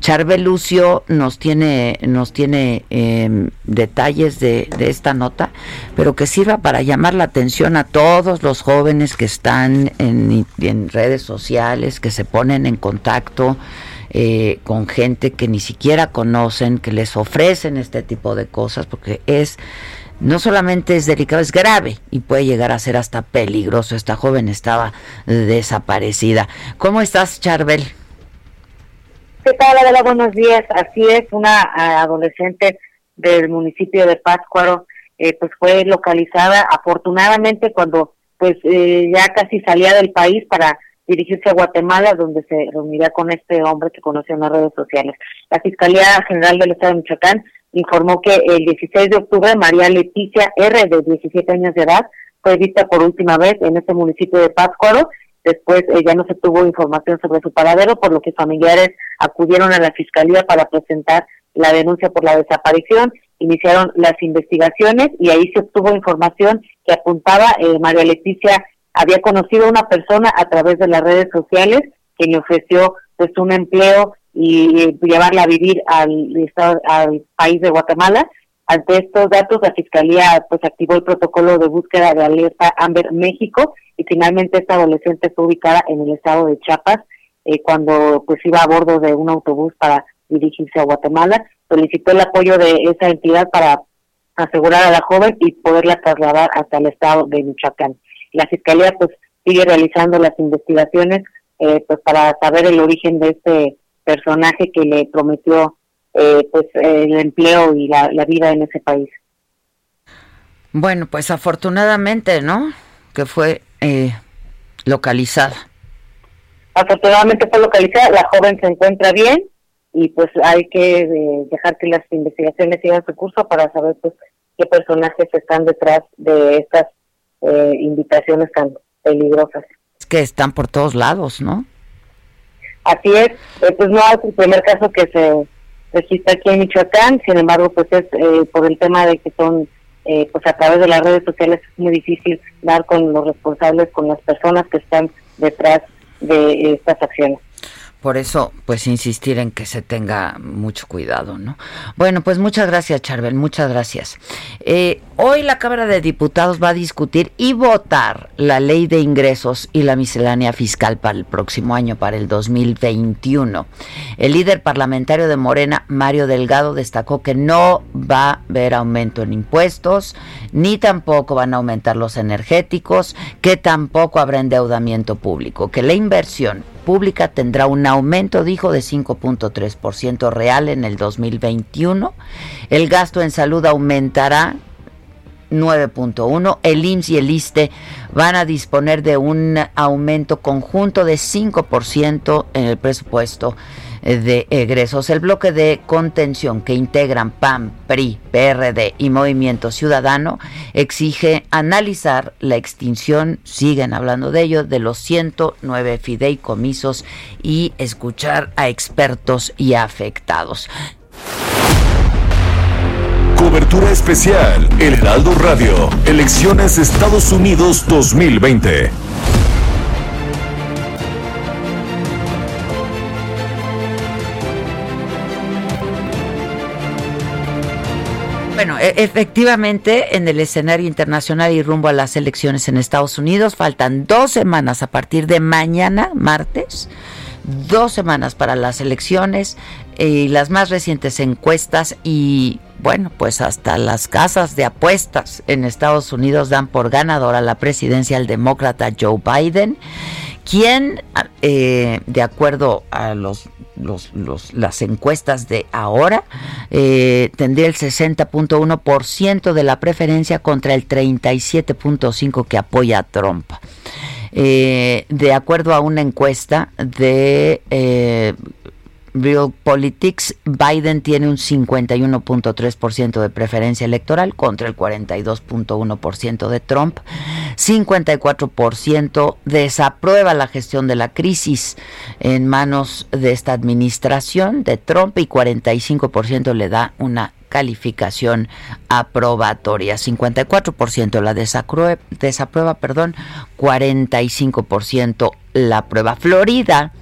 Charbel Lucio nos tiene, nos tiene em, detalles de, esta nota, pero que sirva para llamar la atención a todos los jóvenes que están en, en redes sociales, que se ponen en contacto eh, con gente que ni siquiera conocen, que les ofrecen este tipo de cosas, porque es no solamente es delicado, es grave y puede llegar a ser hasta peligroso. Esta joven estaba desaparecida. ¿Cómo estás, Charbel?
¿Qué tal, Adela? Buenos días. Así es, una adolescente del municipio de Pátzcuaro, eh, pues fue localizada afortunadamente cuando pues eh, ya casi salía del país para dirigirse a Guatemala, donde se reunirá con este hombre que conoció en las redes sociales. La Fiscalía General del Estado de Michoacán informó que el 16 de octubre María Leticia R, de 17 años de edad, fue vista por última vez en este municipio de Pátzcuaro. Después eh, ya no se tuvo información sobre su paradero, por lo que familiares acudieron a la fiscalía para presentar la denuncia por la desaparición. Iniciaron las investigaciones y ahí se obtuvo información que apuntaba eh, María Leticia había conocido a una persona a través de las redes sociales que le ofreció pues un empleo y llevarla a vivir al, al país de Guatemala. Ante estos datos, la Fiscalía pues activó el protocolo de búsqueda de alerta Amber México y finalmente esta adolescente fue ubicada en el estado de Chiapas eh, cuando pues iba a bordo de un autobús para dirigirse a Guatemala. Solicitó el apoyo de esa entidad para asegurar a la joven y poderla trasladar hasta el estado de Michoacán. La Fiscalía pues sigue realizando las investigaciones
eh, pues para saber el origen de este personaje que le prometió eh, pues el empleo y la, vida en ese país.
Bueno, pues afortunadamente, ¿no? Que fue eh, localizada.
Afortunadamente fue localizada, la joven se encuentra bien y pues hay que eh, dejar que las investigaciones sigan su curso para saber pues qué personajes están detrás de estas eh, invitaciones tan peligrosas.
Es que están por todos lados, ¿no?
Así es, eh, pues no es el primer caso que se registra aquí en Michoacán, sin embargo, pues es eh, por el tema de que son, eh, pues a través de las redes sociales es muy difícil dar con los responsables, con las personas que están detrás de estas acciones.
Por eso, pues insistir en que se tenga mucho cuidado, ¿no? Bueno, pues muchas gracias, Charbel, muchas gracias. Eh, hoy la Cámara de Diputados va a discutir y votar la ley de ingresos y la miscelánea fiscal para el próximo año, para el 2021. El líder parlamentario de Morena, Mario Delgado, destacó que no va a haber aumento en impuestos, ni tampoco van a aumentar los energéticos, que tampoco habrá endeudamiento público, que la inversión pública tendrá un aumento, dijo, de 5.3% real en el 2021. El gasto en salud aumentará 9.1. El IMSS y el ISTE van a disponer de un aumento conjunto de 5% en el presupuesto de egresos. El bloque de contención que integran PAN, PRI, PRD y Movimiento Ciudadano exige analizar la extinción, siguen hablando de ello, de los 109 fideicomisos y escuchar a expertos y afectados.
Cobertura especial, El Heraldo Radio, Elecciones Estados Unidos 2020.
Bueno, e, efectivamente, en el escenario internacional y rumbo a las elecciones en Estados Unidos, faltan dos semanas a partir de mañana, martes, dos semanas para las elecciones y las más recientes encuestas y bueno, pues hasta las casas de apuestas en Estados Unidos dan por ganador a la presidencia al demócrata Joe Biden, quien, eh, de acuerdo a los las encuestas de ahora, eh, tendría el 60.1% de la preferencia contra el 37.5% que apoya a Trump. Eh, de acuerdo a una encuesta de Politics, Biden tiene un 51.3% de preferencia electoral contra el 42.1% de Trump. 54% desaprueba la gestión de la crisis en manos de esta administración de Trump y 45% le da una calificación aprobatoria. 54% la desaprueba, perdón, 45% la prueba. Florida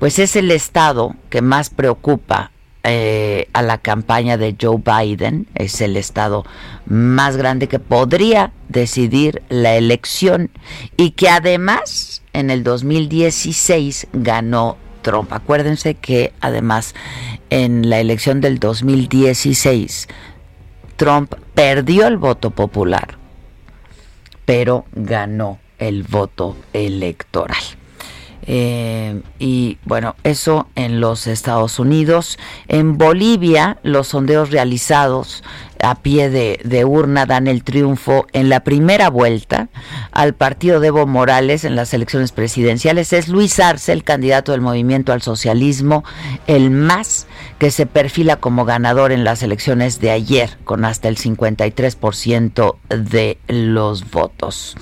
pues es el estado que más preocupa eh, a la campaña de Joe Biden, es el estado más grande que podría decidir la elección y que además en el 2016 ganó Trump. Acuérdense que además en la elección del 2016 Trump perdió el voto popular, pero ganó el voto electoral. Eh, y bueno, eso en los Estados Unidos. En Bolivia, los sondeos realizados a pie de, urna dan el triunfo en la primera vuelta al partido de Evo Morales en las elecciones presidenciales. Es Luis Arce, el candidato del movimiento al socialismo, el más que se perfila como ganador en las elecciones de ayer, con hasta el 53% de los votos.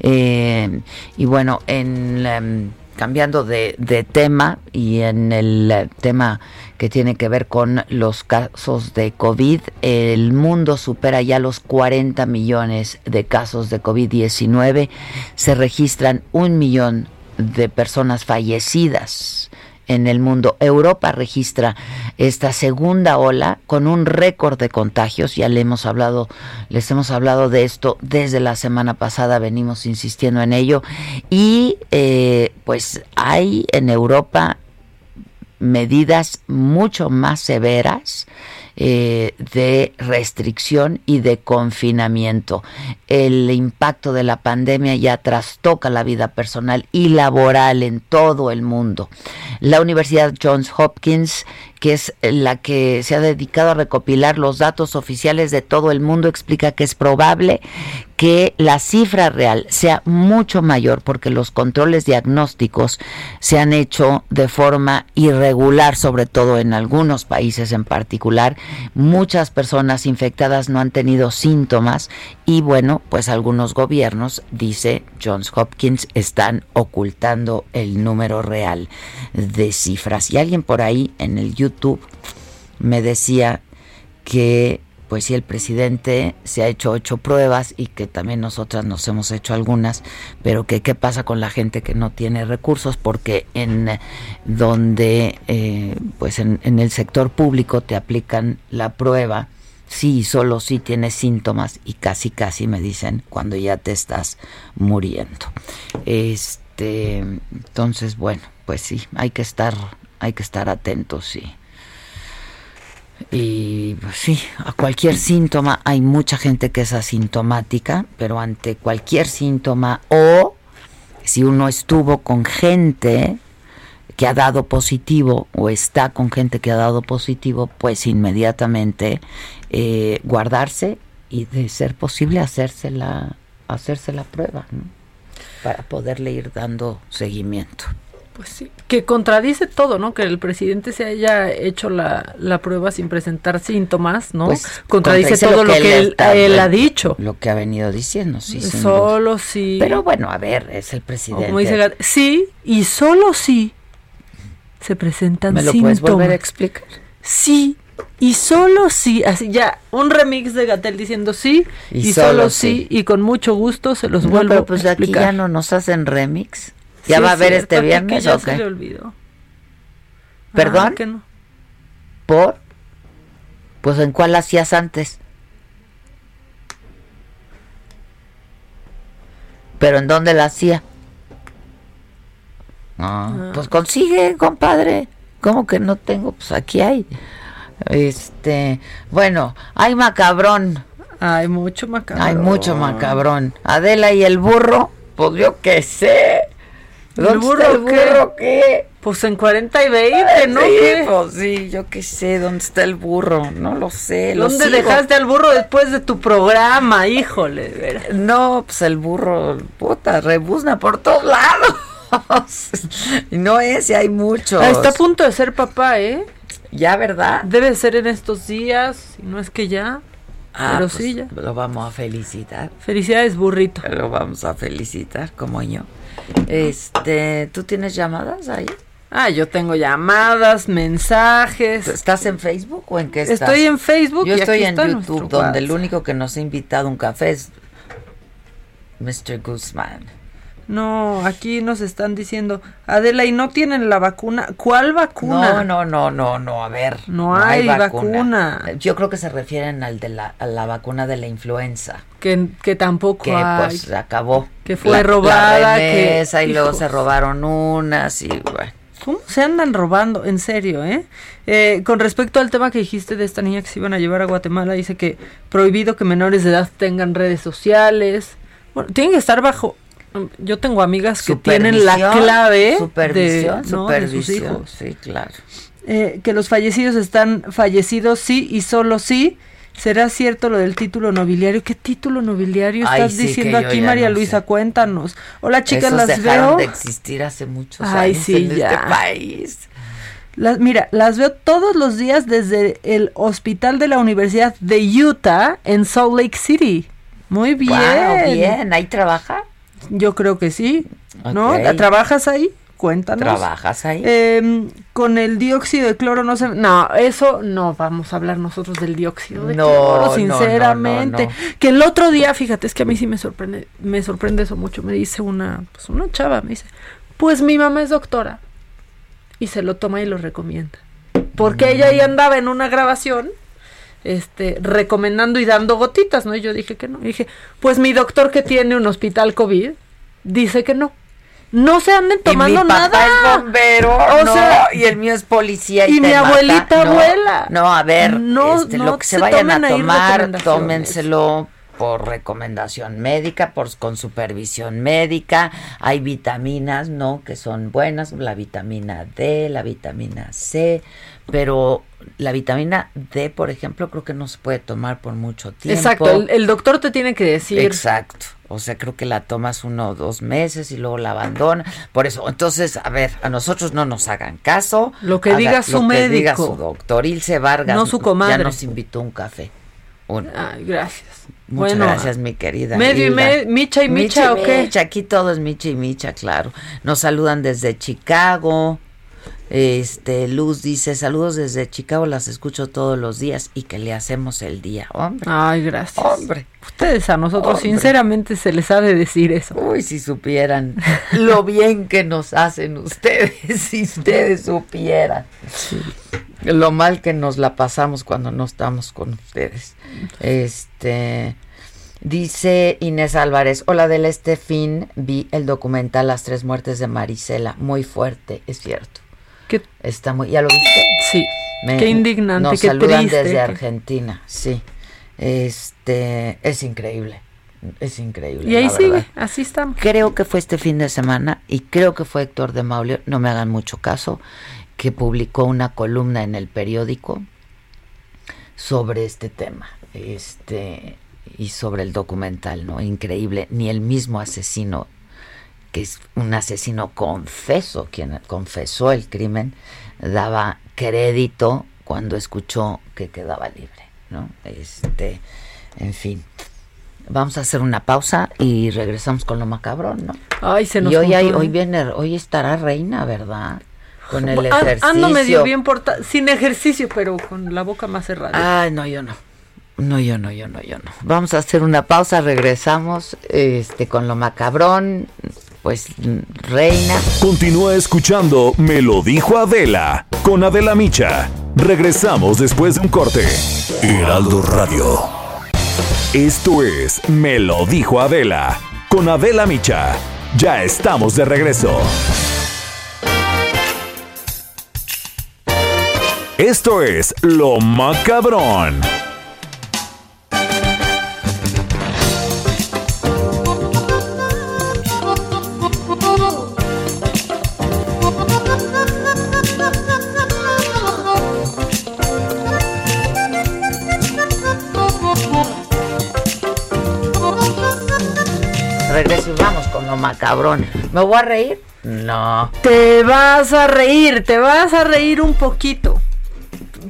Eh, y bueno, en... Em, cambiando de, tema y en el eh, tema que tiene que ver con los casos de COVID, el mundo supera ya los 40 millones de casos de COVID-19, se registran un millón de personas fallecidas en el mundo. Europa registra esta segunda ola con un récord de contagios. Ya le hemos hablado, les hemos hablado de esto desde la semana pasada, venimos insistiendo en ello. Y eh, pues hay en Europa medidas mucho más severas eh, de restricción y de confinamiento. El impacto de la pandemia ya trastoca la vida personal y laboral en todo el mundo. La Universidad Johns Hopkins que es la que se ha dedicado a recopilar los datos oficiales de todo el mundo, explica que es probable que la cifra real sea mucho mayor porque los controles diagnósticos se han hecho de forma irregular, sobre todo en algunos países en particular. Muchas personas infectadas no han tenido síntomas y bueno, pues algunos gobiernos, dice Johns Hopkins, están ocultando el número real de cifras. Y alguien por ahí en el YouTube me decía que pues si el presidente se ha hecho ocho pruebas y que también nosotras nos hemos hecho algunas, pero que qué pasa con la gente que no tiene recursos, porque en donde, eh, pues en, el sector público te aplican la prueba, sí, solo si tienes síntomas y casi, casi me dicen cuando ya te estás muriendo. Este, entonces, bueno, pues sí, hay que estar, hay que estar atentos, sí. Y pues, sí, a cualquier síntoma hay mucha gente que es asintomática, pero ante cualquier síntoma o si uno estuvo con gente que ha dado positivo o está con gente que ha dado positivo, pues inmediatamente eh, guardarse y de ser posible hacerse la, hacerse la prueba para poderle ir dando seguimiento.
Pues sí, que contradice todo, ¿no? Que el presidente se haya hecho la, la prueba sin presentar síntomas, ¿no? Pues contradice, todo lo que, él, ha dicho.
Lo que ha venido diciendo, sí.
Solo sí.
Pero bueno, a ver, es el presidente. Como
dice, sí, y solo sí se presentan síntomas. ¿Me lo puedes volver a explicar? Sí, y solo sí, así ya, un remix de Gatel diciendo sí, y, solo, sí. y con mucho gusto se los vuelvo pero pues a explicar.
aquí ya no nos hacen remix. ¿Ya va a haber este viernes
ya se le olvidó.
¿Perdón?
Ah, que no.
¿Por? Pues en cuál hacías antes. ¿Pero en dónde la hacía? Ah. Pues consigue, compadre. ¿Cómo que no tengo? Pues aquí hay. Este, bueno, hay macabrón.
Hay mucho macabrón.
Hay mucho macabrón. Adela y el burro, pues yo qué sé.
¿El burro, qué? Pues en 40 y 20, ¿no? Sí,
pues sí, yo qué sé, ¿dónde está el burro? No lo sé.
¿Dónde dejaste al burro después de tu programa, híjole? ¿verdad?
No, pues el burro, puta, rebuzna por todos lados. no es, y hay muchos.
Ah, está a punto de ser papá, ¿eh?
Ya, ¿verdad?
Debe ser en estos días, no es que ya. Ah, pero pues sí, ya.
Lo vamos a felicitar.
Felicidades, burrito.
Lo vamos a felicitar, como yo. Este, ¿tú tienes llamadas ahí?
Ah, yo tengo llamadas, mensajes.
¿Estás en Facebook o en qué estás?
Estoy en Facebook.
Yo estoy en YouTube, donde el único que nos ha invitado a un café es Mr. Guzmán.
No, aquí nos están diciendo, Adela, ¿y no tienen la vacuna? ¿Cuál vacuna?
No, no, no, no, no, a ver.
No, hay, vacuna.
Yo creo que se refieren al de la, a la vacuna de la influenza.
Que, que tampoco
que,
hay.
pues acabó.
Que fue robada.
que, y luego se robaron unas y bueno.
¿Cómo se andan robando? En serio, ¿eh? ¿eh? Con respecto al tema que dijiste de esta niña que se iban a llevar a Guatemala, dice que prohibido que menores de edad tengan redes sociales. Bueno, tienen que estar bajo yo tengo amigas que tienen la clave
supervisión, de, sus hijos. Sí, claro.
Eh, que los fallecidos están fallecidos sí y solo sí. ¿Será cierto lo del título nobiliario? ¿Qué título nobiliario estás diciendo aquí, María Luisa? Cuéntanos. Hola, chicas, las
dejaron
veo.
de existir hace muchos años en este país.
Las, mira, las veo todos los días desde el hospital de la Universidad de Utah en Salt Lake City. Muy bien.
bien. ¿Ahí trabaja?
Yo creo que sí. ¿No? ¿Trabajas ahí? Cuéntanos.
¿Trabajas ahí?
Em, con el dióxido de cloro no se... No, eso no vamos a hablar nosotros del dióxido de cloro, sinceramente. que el otro día, fíjate, es que a mí sí me sorprende, me sorprende eso mucho. Me dice una, pues una chava, me dice, pues mi mamá es doctora. Y se lo toma y lo recomienda. Porque ella ahí andaba en una grabación este, recomendando y dando gotitas, ¿no? Y yo dije que no. Y dije, pues mi doctor que tiene un hospital COVID dice que no. no se anden tomando
y mi papá
nada.
es bombero, o sea, y el mío es policía y,
y mi abuelita abuela.
No, a ver, no, este, lo que se, vayan a tomar, tómenselo por recomendación médica, por con supervisión médica. Hay vitaminas, ¿no? Que son buenas, la vitamina D, la vitamina C, pero la vitamina D, por ejemplo, creo que no se puede tomar por mucho tiempo.
Exacto, el, doctor te tiene que decir.
Exacto. O sea, creo que la tomas uno o dos meses y luego la abandona. Por eso, entonces, a ver, a nosotros no nos hagan caso.
Lo que diga su lo médico. Que diga
su doctor Ilse Vargas.
No su comadre.
Ya nos invitó un café.
Ay, gracias.
Muchas gracias, mi querida.
Medio y Micha y Micha, ¿o qué?
Micha, aquí todo es Micha y Micha, claro. Nos saludan desde Chicago. Este, Luz dice, saludos desde Chicago, las escucho todos los días y que le hacemos el día. Hombre.
Ay, gracias.
Hombre.
Ustedes a nosotros, sinceramente, se les ha de decir eso.
Uy, si supieran lo bien que nos hacen ustedes, si ustedes supieran. Lo mal que nos la pasamos cuando no estamos con ustedes. Este. Dice Inés Álvarez, hola del este fin, vi el documental Las tres muertes de Marisela, muy fuerte, es cierto.
¿Qué?
Está muy, ¿ya lo viste?
Sí. qué indignante,
nos
qué
saludan
triste.
desde Argentina, sí. Este, es increíble. Es increíble.
Y ahí sigue, así estamos.
Creo que fue este fin de semana y creo que fue Héctor de Maulio, no me hagan mucho caso, que publicó una columna en el periódico sobre este tema. Este y sobre el documental, ¿no? Increíble, ni el mismo asesino que es un asesino confeso, quien confesó el crimen, daba crédito cuando escuchó que quedaba libre, ¿no? Este, en fin. Vamos a hacer una pausa y regresamos con lo macabrón, ¿no?
Ay, se nos
Y hoy hay, hoy
¿eh?
viene, hoy estará reina, ¿verdad? Con el
Ah,
ejercicio.
Ando medio bien porta sin ejercicio, pero con la boca más cerrada.
Ay, no, yo no. No, yo no, yo no, yo no. Vamos a hacer una pausa, regresamos este con lo macabrón, pues reina.
Continúa escuchando Me lo dijo Adela con Adela Micha. Regresamos después de un corte. Heraldo Radio. Esto es Me lo dijo Adela con Adela Micha. Ya estamos de regreso. Esto es Lo Macabrón.
Macabrón. ¿Me voy a reír? No.
Te vas a reír, te vas a reír un poquito,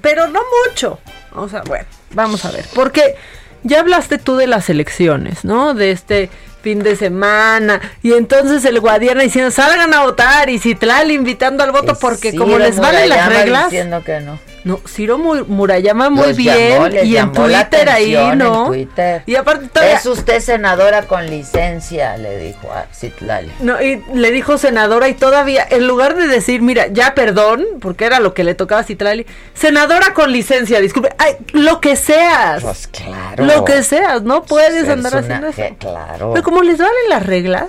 pero no mucho. O sea, bueno, vamos a ver, porque ya hablaste tú de las elecciones, ¿no? De este fin de semana y entonces el Guadiana diciendo salgan a votar y Citlal invitando al voto porque
Sí,
como les valen las reglas.
diciendo que no.
No, Ciro Mu- Murayama muy
Los
bien
llamó,
y en Twitter ahí,
atención en
¿no?
Twitter.
Y aparte todavía-
Es usted senadora con licencia, le dijo a Citlali.
No, y le dijo senadora y todavía, en lugar de decir, mira, ya perdón, porque era lo que le tocaba a Citlali, senadora con licencia, disculpe, ay, lo que seas.
Pues claro.
Lo que seas, no puedes
Eres
andar haciendo eso.
Claro.
Pero como les valen las reglas,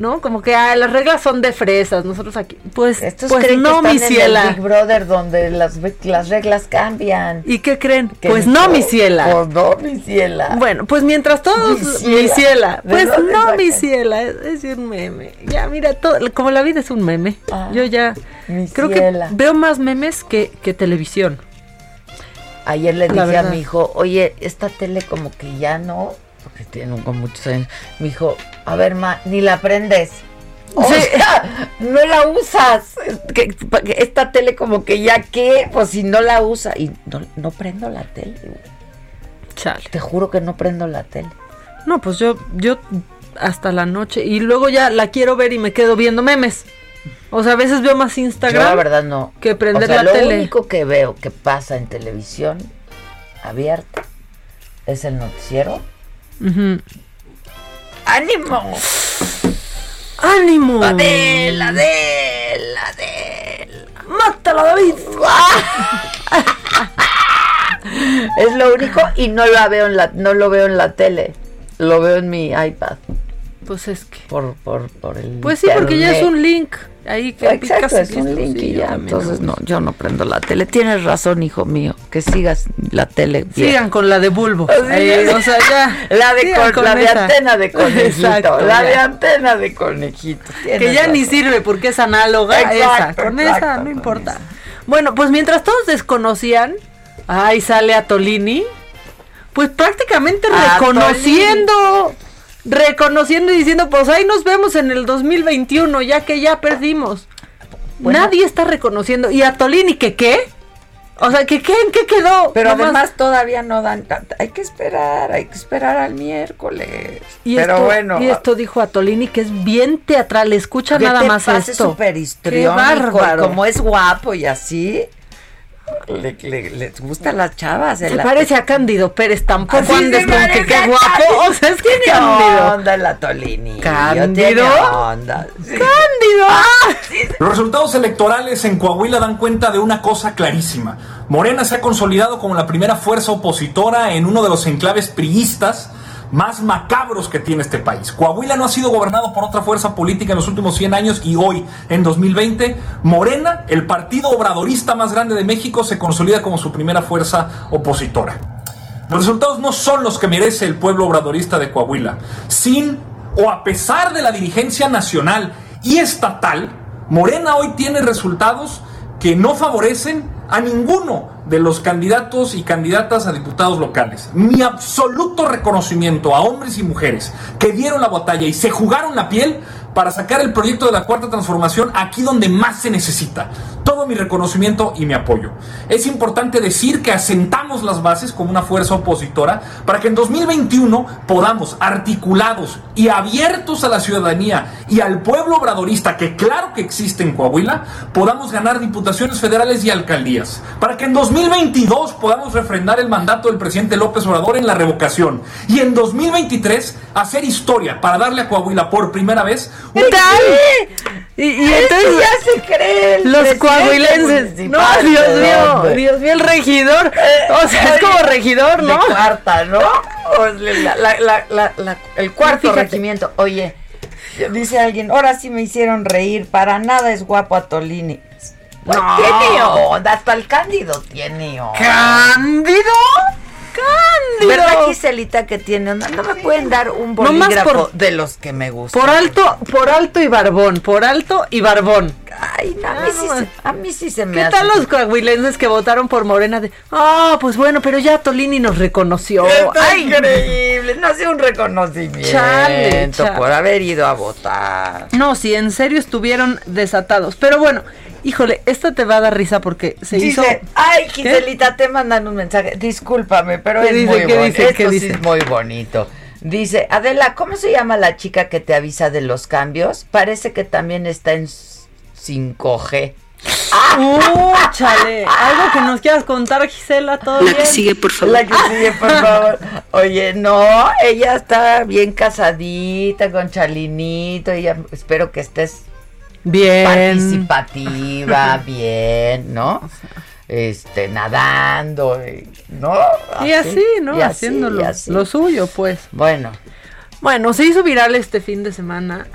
¿no? Como que ah, las reglas son de fresas, nosotros aquí, pues,
Estos
pues
creen
no,
que
mi
están en el
ciela.
Big Brother donde las, las reglas cambian.
¿Y qué creen?
Que
Pues no, mi ciela.
Pues no, mi ciela.
Bueno, pues mientras todos,
Mi
mi
ciela.
ciela,
¿De
pues no, mi ciela, es, es un meme. Ya, mira, todo, como la vida es un meme,
Ah,
yo ya
mi
creo
ciela.
que veo más memes que, que televisión.
Ayer le
La
dije a mi hijo, oye, esta tele como que ya no, porque tiene con muchos años. Mi hijo, a ver, ma, ni la prendes. O
Sí.
sea, no la usas. Esta tele como que ya qué, pues si no la usa. Y no, no prendo la tele.
Chale.
Te juro que no prendo la tele.
No, pues yo, yo hasta la noche y luego ya la quiero ver y me quedo viendo memes. O sea, a veces veo más
Yo
Instagram
la verdad no.
que prender
o sea,
la
lo
tele.
único que veo que pasa en televisión abierta es el noticiero.
Ujú.
¡Ánimo!
¡Ánimo!
Adela, Adela, Adela.
¡Mátala, David!
Es lo único y no la veo en la no lo veo en la tele. Lo veo en mi iPad.
Pues es que.
Por, por, por el.
Pues sí, porque ya es un link. Ahí que
Exacto, es un link y ya. Entonces, no, yo no prendo la tele. Tienes razón, hijo mío, que sigas la tele.
Sigan con la de bulbo.
Ahí, o sea, ya. La de, con, la de antena de conejito. Exacto, la de antena de conejito.
Que ya ni sirve porque es análoga. esa. Con esa no importa. Bueno, pues mientras todos desconocían, ahí sale a Tolini. Pues prácticamente reconociendo reconociendo y diciendo, pues ahí nos vemos en el 2021, ya que ya perdimos. Nadie está reconociendo. ¿Y a Tolini que qué? O sea, ¿que qué? ¿En qué quedó?
Pero además todavía no dan... Hay que esperar, hay que esperar al miércoles.
Y
Pero
esto,
bueno...
Y esto dijo a Tolini que es bien teatral. Escucha nada más esto.
súper histriónico. Como es guapo y así le, le, les gustan las chavas.
Se parece a Cándido Pérez tampoco andes con que qué guapo. O sea, es que
tiene Cándido. onda la Tolini.
Cándido.
Onda.
Cándido.
Ah, Los resultados electorales en Coahuila dan cuenta de una cosa clarísima. Morena se ha consolidado como la primera fuerza opositora en uno de los enclaves priistas más macabros que tiene este país. Coahuila no ha sido gobernado por otra fuerza política en los últimos 100 años y hoy, en 2020, Morena, el partido obradorista más grande de México, se consolida como su primera fuerza opositora. Los resultados no son los que merece el pueblo obradorista de Coahuila. Sin o a pesar de la dirigencia nacional y estatal, Morena hoy tiene resultados que no favorecen a ninguno de los candidatos y candidatas a diputados locales. Mi absoluto reconocimiento a hombres y mujeres que dieron la batalla y se jugaron la piel para sacar el proyecto de la cuarta transformación aquí donde más se necesita. Todo mi reconocimiento y mi apoyo. Es importante decir que asentamos las bases como una fuerza opositora para que en 2021 podamos, articulados y abiertos a la ciudadanía y al pueblo obradorista, que claro que existe en Coahuila, podamos ganar diputaciones federales y alcaldías. Para que en 2022 podamos refrendar el mandato del presidente López Obrador en la revocación. Y en 2023 hacer historia para darle a Coahuila por primera vez
¿Qué tal? Y, y entonces ya se creen
los coahuilenses. No, Dios mío, Dios mío, el regidor. O sea, es como regidor, ¿no?
De cuarta, ¿no? La, la, la, el cuarto regimiento. Oye, dice alguien, ahora sí me hicieron reír. Para nada es guapo a Tolini. No. Tiene onda, hasta el Cándido tiene onda.
¿Cándido? Cándido.
¿Verdad, Giselita, que tiene onda? No me pueden dar un bolígrafo de los que me gustan.
Por alto, por alto y barbón, por alto y barbón.
Ay, a, mí sí se, a mí sí se me
¿Qué tal los coahuilenses que votaron por Morena? De, ah, pues bueno, pero ya Tolini nos reconoció.
Ay, increíble. No hace un reconocimiento chale, por haber ido a votar.
No, sí, en serio estuvieron desatados. Pero bueno, Híjole, esta te va a dar risa porque se hizo.
Ay, Giselita, te mandan un mensaje. Discúlpame, pero es muy bonito. Esto sí es muy bonito. Dice, Adela, ¿cómo se llama la chica que te avisa de los cambios? Parece que también está en 5G.
¡Uh, chale! Algo que nos quieras contar, Gisela, todo
La que sigue, por favor. La que sigue, por favor. Oye, no, ella está bien casadita con Chalinito. Ella, espero que estés
bien
participativa, bien, ¿no? Este, nadando, ¿no?
y así, ¿no? Haciéndolo lo suyo, pues.
Bueno.
Bueno, se hizo viral este fin de semana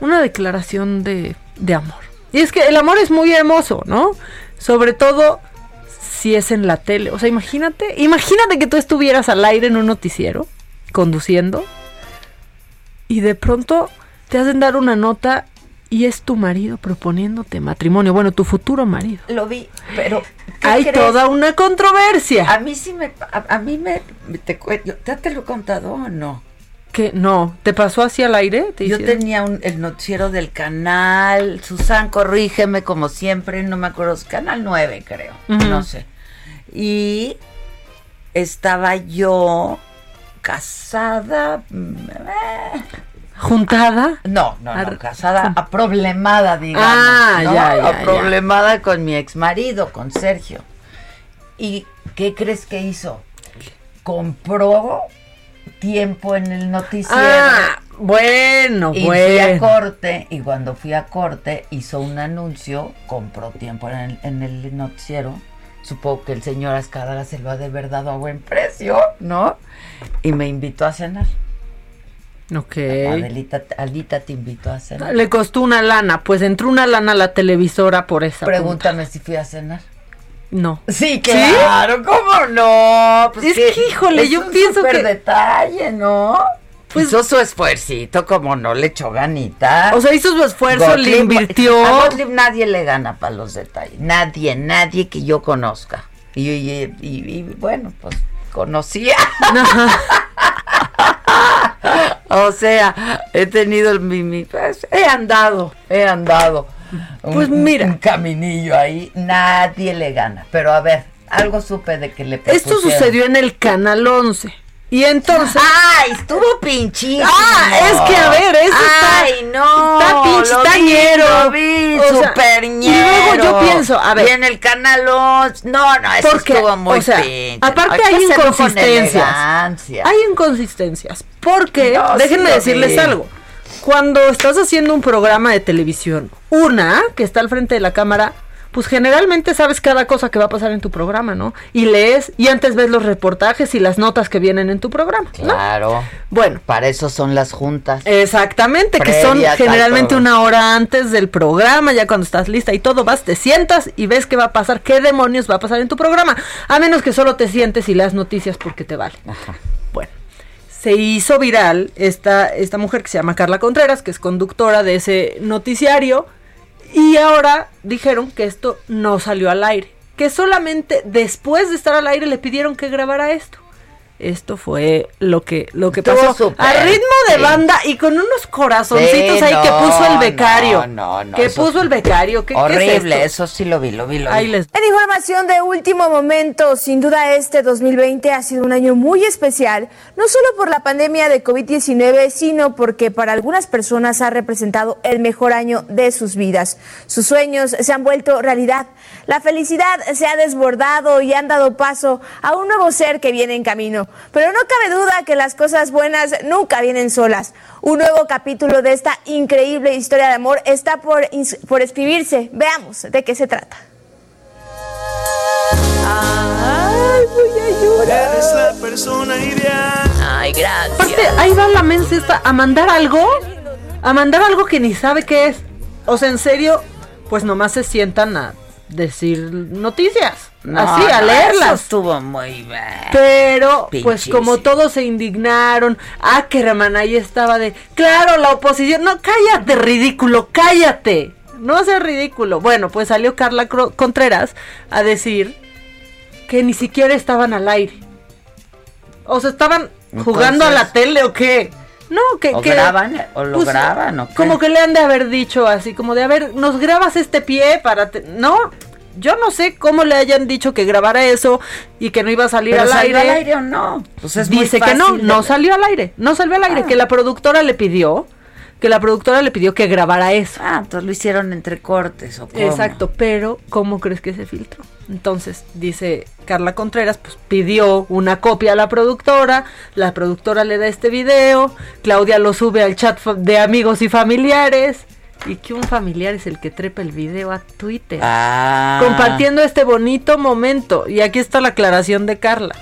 una declaración de, de amor. Y es que el amor es muy hermoso, ¿no? Sobre todo si es en la tele. O sea, imagínate, imagínate que tú estuvieras al aire en un noticiero, conduciendo, y de pronto te hacen dar una nota y es tu marido proponiéndote matrimonio, bueno, tu futuro marido.
Lo vi, pero
hay toda una controversia.
A mí sí me, a, mí me, te, ¿ya te lo he contado o no?
Que no, ¿te pasó así al aire?
Yo tenía un, el noticiero del canal, Susan, corrígeme como siempre, no me acuerdo, canal 9 creo, no sé. Y estaba yo casada, mm, eh,
¿Juntada?
No, no, no, casada, problemada, digamos.
Ah, ya, ya.
Problemada con mi ex marido, con Sergio. ¿Y qué crees que hizo? Compró tiempo en el noticiero.
Ah, bueno,
y
bueno.
fui a corte, y cuando fui a corte hizo un anuncio, compró tiempo en el, en el noticiero. Supongo que el señor Azcárraga se lo ha de verdad dado a buen precio, ¿no? Y me invitó a cenar. Ok. Adelita, Adelita te invitó a cenar.
Le costó una lana, pues entró una lana a la televisora por esa.
Pregúntame si fui a cenar.
No.
Sí, claro, ¿cómo no?
Pues es que, híjole, yo pienso que
detalle, ¿no? Pues hizo su esfuercito, como no le echó ganita.
O sea, hizo su esfuerzo, le invirtió.
A nadie le gana para los detalles. Nadie, nadie que yo conozca. Y, y, bueno, pues conocía. o sea, he tenido el mi, pues, he andado, he andado.
Pues mira,
un caminillo ahí, nadie le gana. Pero a ver, algo supe de que le
Esto sucedió en el canal 11. Y entonces.
¡Ay! Estuvo pinchísimo.
¡Ah! Es que a ver, eso
¡Ay, no!
Está pinche, está ñero.
Lo vi, super ñero.
Y luego yo pienso, a ver.
Y en el canal 11. No, no, eso porque, estuvo muy o sea, pinche.
Aparte hay inconsistencias. Hay inconsistencias. Porque, déjenme decirles algo. Cuando estás haciendo un programa de televisión, una que está al frente de la cámara pues generalmente sabes cada cosa que va a pasar en tu programa, ¿no? Y lees y antes ves los reportajes y las notas que vienen en tu programa.
Claro.
Bueno.
Para eso son las juntas.
Exactamente, que son generalmente una hora antes del programa, ya cuando estás lista y todo, vas, te sientas y ves qué va a pasar, qué demonios va a pasar en tu programa. A menos que solo te sientes y leas noticias porque te vale. Ajá. Bueno se hizo viral esta, esta mujer que se llama Carla Contreras, que es conductora de ese noticiario, y ahora dijeron que esto no salió al aire, que solamente después de estar al aire le pidieron que grabara esto esto fue lo que lo que pasó a ritmo de banda y con unos corazoncitos ahí que puso el becario
no, no,
que puso el becario ¿Qué,
horrible eso sí lo vi lo vi lo vi.
en información de último momento sin duda este 2020 ha sido un año muy especial no solo por la pandemia de COVID-19 sino porque para algunas personas ha representado el mejor año de sus vidas. Sus sueños se han vuelto realidad. La felicidad se ha desbordado y han dado paso a un nuevo ser que viene en camino pero no cabe duda que las cosas buenas nunca vienen solas. Un nuevo capítulo de esta increíble historia de amor está por, por escribirse. Veamos de qué se trata.
Ay, voy a llorar.
Eres la persona ideal.
Ay, gracias.
Aparte, ahí va la mensa esta a mandar algo, a mandar algo que ni sabe qué es. O sea, en serio, pues nomás se sientan a decir noticias. Así, a leerlas.
estuvo muy bien.
Pero, pues como todos se indignaron, Ackerman ahí estaba de, claro, la oposición, no, cállate, ridículo, cállate. No seas ridículo. Bueno, pues salió Carla Contreras a decir que ni siquiera estaban al aire. O sea, estaban jugando a la tele o qué. No, que,
o graban o lo pues, graban o
como que le han de haber dicho así como de a ver nos grabas este pie para no yo no sé cómo le hayan dicho que grabara eso y que no iba a salir al
aire.
al
aire o no?
Pues Dice que no, no salió al aire, no salió al aire, ah. que la productora le pidió que la productora le pidió que grabara eso.
Ah, entonces lo hicieron entre cortes o cómo?
Exacto, pero ¿cómo crees que se filtró? Entonces, dice Carla Contreras, pues pidió una copia a la productora, la productora le da este video, Claudia lo sube al chat de amigos y familiares. Y que un familiar es el que trepa el video a Twitter.
Ah.
Compartiendo este bonito momento. Y aquí está la aclaración de Carla.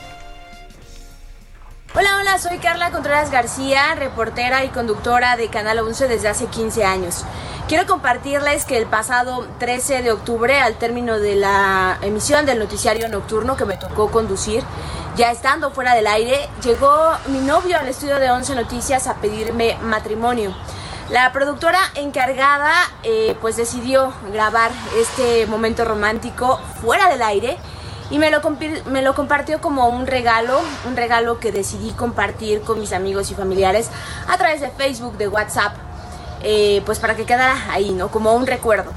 Hola, hola, soy Carla Contreras García, reportera y conductora de Canal 11 desde hace 15 años. Quiero compartirles que el pasado 13 de octubre, al término de la emisión del noticiario nocturno que me tocó conducir, ya estando fuera del aire, llegó mi novio al estudio de 11 Noticias a pedirme matrimonio. La productora encargada eh, pues decidió grabar este momento romántico fuera del aire y me lo, compartió como un regalo, un regalo que decidí compartir con mis amigos y familiares a través de Facebook, de WhatsApp, eh, pues para que quedara ahí, ¿no? Como un recuerdo.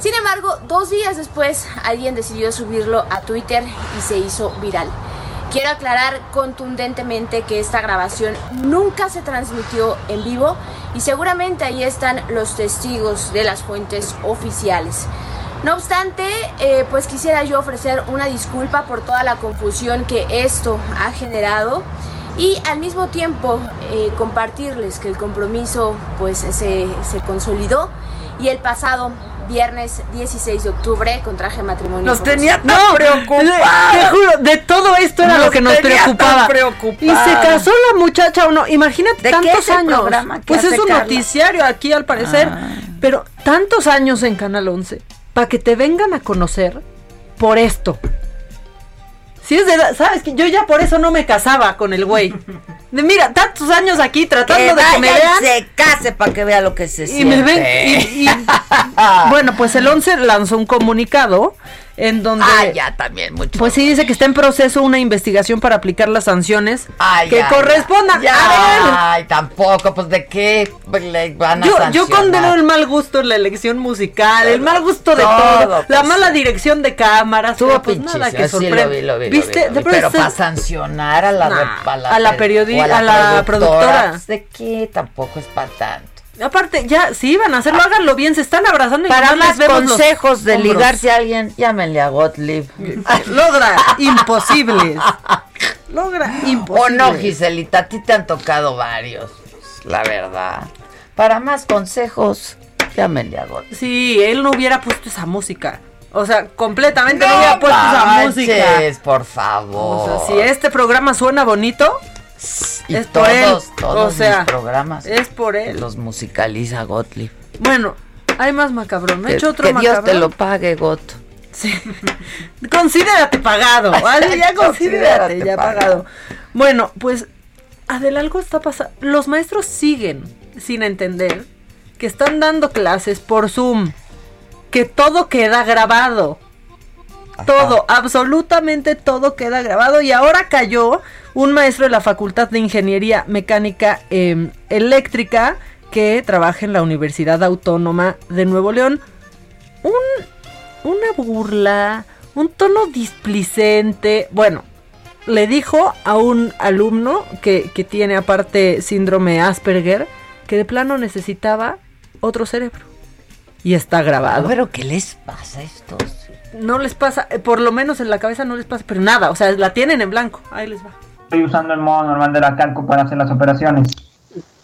Sin embargo, dos días después alguien decidió subirlo a Twitter y se hizo viral. Quiero aclarar contundentemente que esta grabación nunca se transmitió en vivo y seguramente ahí están los testigos de las fuentes oficiales. No obstante, eh, pues quisiera yo ofrecer una disculpa por toda la confusión que esto ha generado y al mismo tiempo eh, compartirles que el compromiso pues se, se, consolidó y el pasado viernes 16 de octubre con traje matrimonial.
Nos tenía tan no, preocupados. Te juro, de todo esto era lo que nos preocupaba. Y se casó la muchacha o no. Imagínate tantos años. Pues es un noticiario aquí al parecer. Ah. Pero tantos años en Canal 11 para que te vengan a conocer por esto. Si es de ¿sabes? que Yo ya por eso no me casaba con el güey. Mira, tantos años aquí tratando de que me vean.
se case para que vea lo que se y Me ven,
bueno, pues el 11 lanzó un comunicado en donde
ah, ya también mucho.
pues sí dice que está en proceso una investigación para aplicar las sanciones que correspondan
a ay tampoco pues de qué le van a
yo, yo condeno el mal gusto en la elección musical el mal gusto de todo, la pues. mala dirección de cámaras
Tuvo pues nada que sorprende viste
pero
para sancionar a la
a la, a la periodista a la, productora
de qué tampoco es para tanto
Aparte, ya, si iban a hacerlo, háganlo bien, se están abrazando
y Para más consejos de ligarse a alguien, llámenle a Gottlieb.
Logra imposibles. Logra imposibles.
O no, Giselita, a ti te han tocado varios, la verdad. Para más consejos, llámenle a Gottlieb.
Sí, él no hubiera puesto esa música. O sea, completamente no, hubiera puesto esa música.
por favor.
O sea, si este programa suena bonito,
y es todos, por él. todos o sea, programas.
Es por él.
Los musicaliza Gottlieb.
Bueno, hay más macabrón.
¿Me
hecho otro
que Dios te lo pague, Got.
Sí. considérate pagado. Ya considérate, ya pagado. Bueno, pues Adel, algo está pasando. Los maestros siguen sin entender que están dando clases por Zoom. Que todo queda grabado. Todo, absolutamente todo queda grabado. Y ahora cayó un maestro de la Facultad de Ingeniería Mecánica em, Eléctrica que trabaja en la Universidad Autónoma de Nuevo León. una burla, un tono displicente. Bueno, le dijo a un alumno que, que tiene aparte síndrome Asperger que de plano necesitaba otro cerebro. Y está grabado.
Pero ¿qué les pasa a estos?
No les pasa, eh, por lo menos en la cabeza no les pasa, pero nada, o sea, la tienen en blanco. Ahí les va
estoy usando el modo normal de la calco para hacer las operaciones.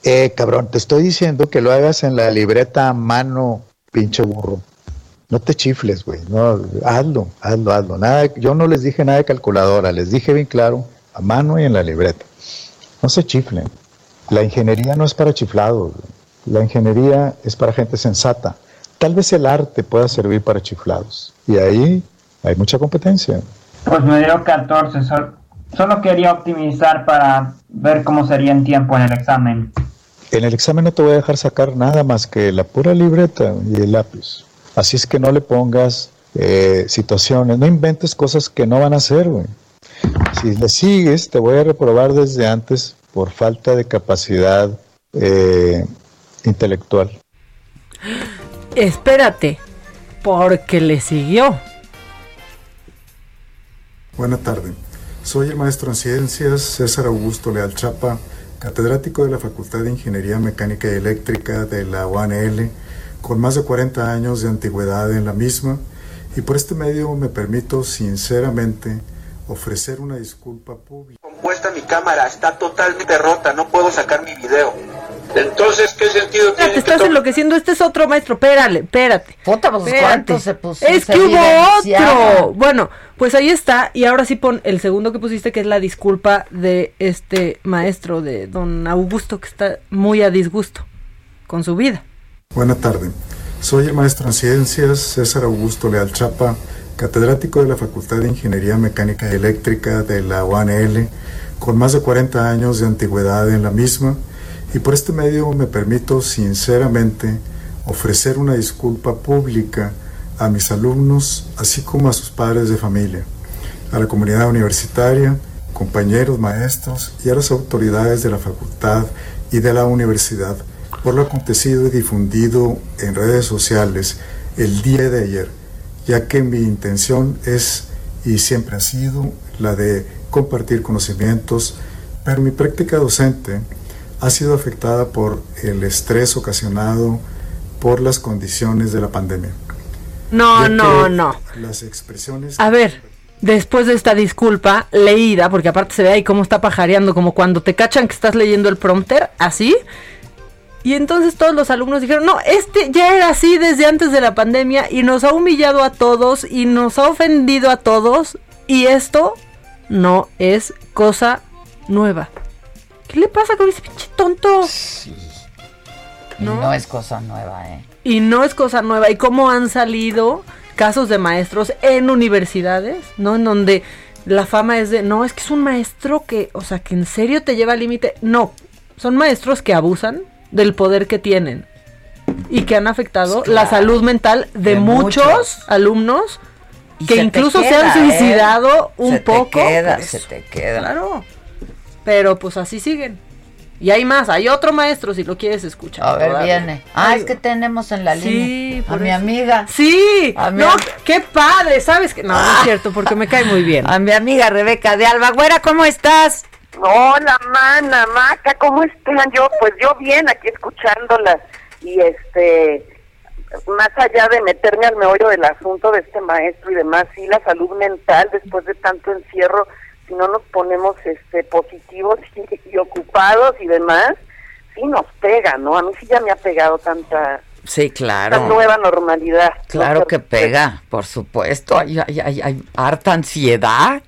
Eh, cabrón, te estoy diciendo que lo hagas en la libreta a mano, pinche burro. No te chifles, güey. No, hazlo, hazlo, hazlo. Nada, yo no les dije nada de calculadora, les dije bien claro, a mano y en la libreta. No se chiflen. La ingeniería no es para chiflados. La ingeniería es para gente sensata. Tal vez el arte pueda servir para chiflados. Y ahí hay mucha competencia.
Pues me dio 14, Solo quería optimizar para ver cómo sería en tiempo en el examen.
En el examen no te voy a dejar sacar nada más que la pura libreta y el lápiz. Así es que no le pongas eh, situaciones, no inventes cosas que no van a hacer, güey. Si le sigues, te voy a reprobar desde antes por falta de capacidad eh, intelectual.
Espérate, porque le siguió.
Buena tarde. Soy el maestro en ciencias César Augusto Leal Chapa, catedrático de la Facultad de Ingeniería Mecánica y Eléctrica de la UANL, con más de 40 años de antigüedad en la misma, y por este medio me permito sinceramente ofrecer una disculpa pública.
Compuesta mi cámara, está totalmente rota, no puedo sacar mi video. Entonces, ¿qué sentido tiene?
Te estás enloqueciendo, este es otro maestro, espérale, espérate.
Puta, pues cuánto se puso.
Es que hubo otro. Bueno, pues ahí está, y ahora sí pon el segundo que pusiste, que es la disculpa de este maestro, de don Augusto, que está muy a disgusto con su vida.
Buena tarde. Soy el maestro en ciencias César Augusto Leal Chapa, catedrático de la Facultad de Ingeniería Mecánica y Eléctrica de la UANL, con más de 40 años de antigüedad en la misma y por este medio me permito sinceramente ofrecer una disculpa pública a mis alumnos, así como a sus padres de familia, a la comunidad universitaria, compañeros, maestros y a las autoridades de la facultad y de la universidad por lo acontecido y difundido en redes sociales el día de ayer, ya que mi intención es y siempre ha sido la de compartir conocimientos, pero mi práctica docente ha sido afectada por el estrés ocasionado por las condiciones de la pandemia.
No, no, no.
Las expresiones...
A ver, después de esta disculpa leída, porque aparte se ve ahí cómo está pajareando, como cuando te cachan que estás leyendo el prompter, así, Y entonces todos los alumnos dijeron, no, este ya era así desde antes de la pandemia y nos ha humillado a todos y nos ha ofendido a todos y esto no es cosa nueva. ¿Qué le pasa con ese pinche tonto?
Sí. ¿No? no es cosa nueva, ¿eh?
Y no es cosa nueva. ¿Y cómo han salido casos de maestros en universidades, ¿no? En donde la fama es de, no, es que es un maestro que, o sea, que en serio te lleva al límite. No, son maestros que abusan del poder que tienen y que han afectado la salud mental de, muchos, alumnos que incluso se han ¿eh? suicidado un
se
poco.
Te queda, se te queda.
Claro. Pero pues así siguen. Y hay más, hay otro maestro si lo quieres escuchar.
A ver, viene. Ah, es que tenemos en la línea a mi amiga.
Sí, no, qué padre, ¿sabes? que No, no es cierto, porque me cae muy bien.
A mi amiga Rebeca de Alba. Güera, ¿cómo estás?
Hola, mana, Maca, ¿cómo están? Yo, pues yo bien, aquí escuchándolas. Y este, más allá de meterme al meollo del asunto de este maestro y demás, sí, la salud mental después de tanto encierro si no nos ponemos este positivos y, ocupados y demás, sí nos pega, ¿no? A mí sí ya me ha pegado tanta
Sí, claro.
nueva normalidad.
Claro que pega, por supuesto. Hay, hay, hay, harta ansiedad.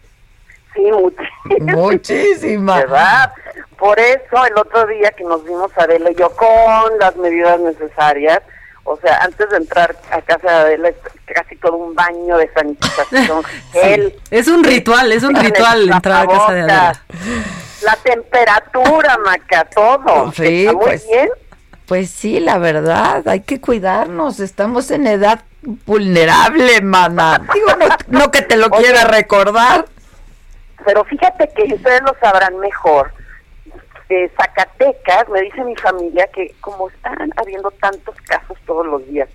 Sí, muchísima.
Muchísima.
¿Verdad? Por eso el otro día que nos vimos Adela y yo con las medidas necesarias, o sea, antes de entrar a casa de Adela, casi todo un baño de sanitización,
Es un ritual, es un ritual entrar a casa de Adela.
La temperatura, Maca, todo.
Sí, pues, bien. Pues sí, la verdad, hay que cuidarnos. Estamos en edad vulnerable, mana. Digo, no, que te lo quiera recordar.
Pero fíjate que ustedes lo sabrán mejor de Zacatecas, me dice mi familia que como están habiendo tantos casos todos los días,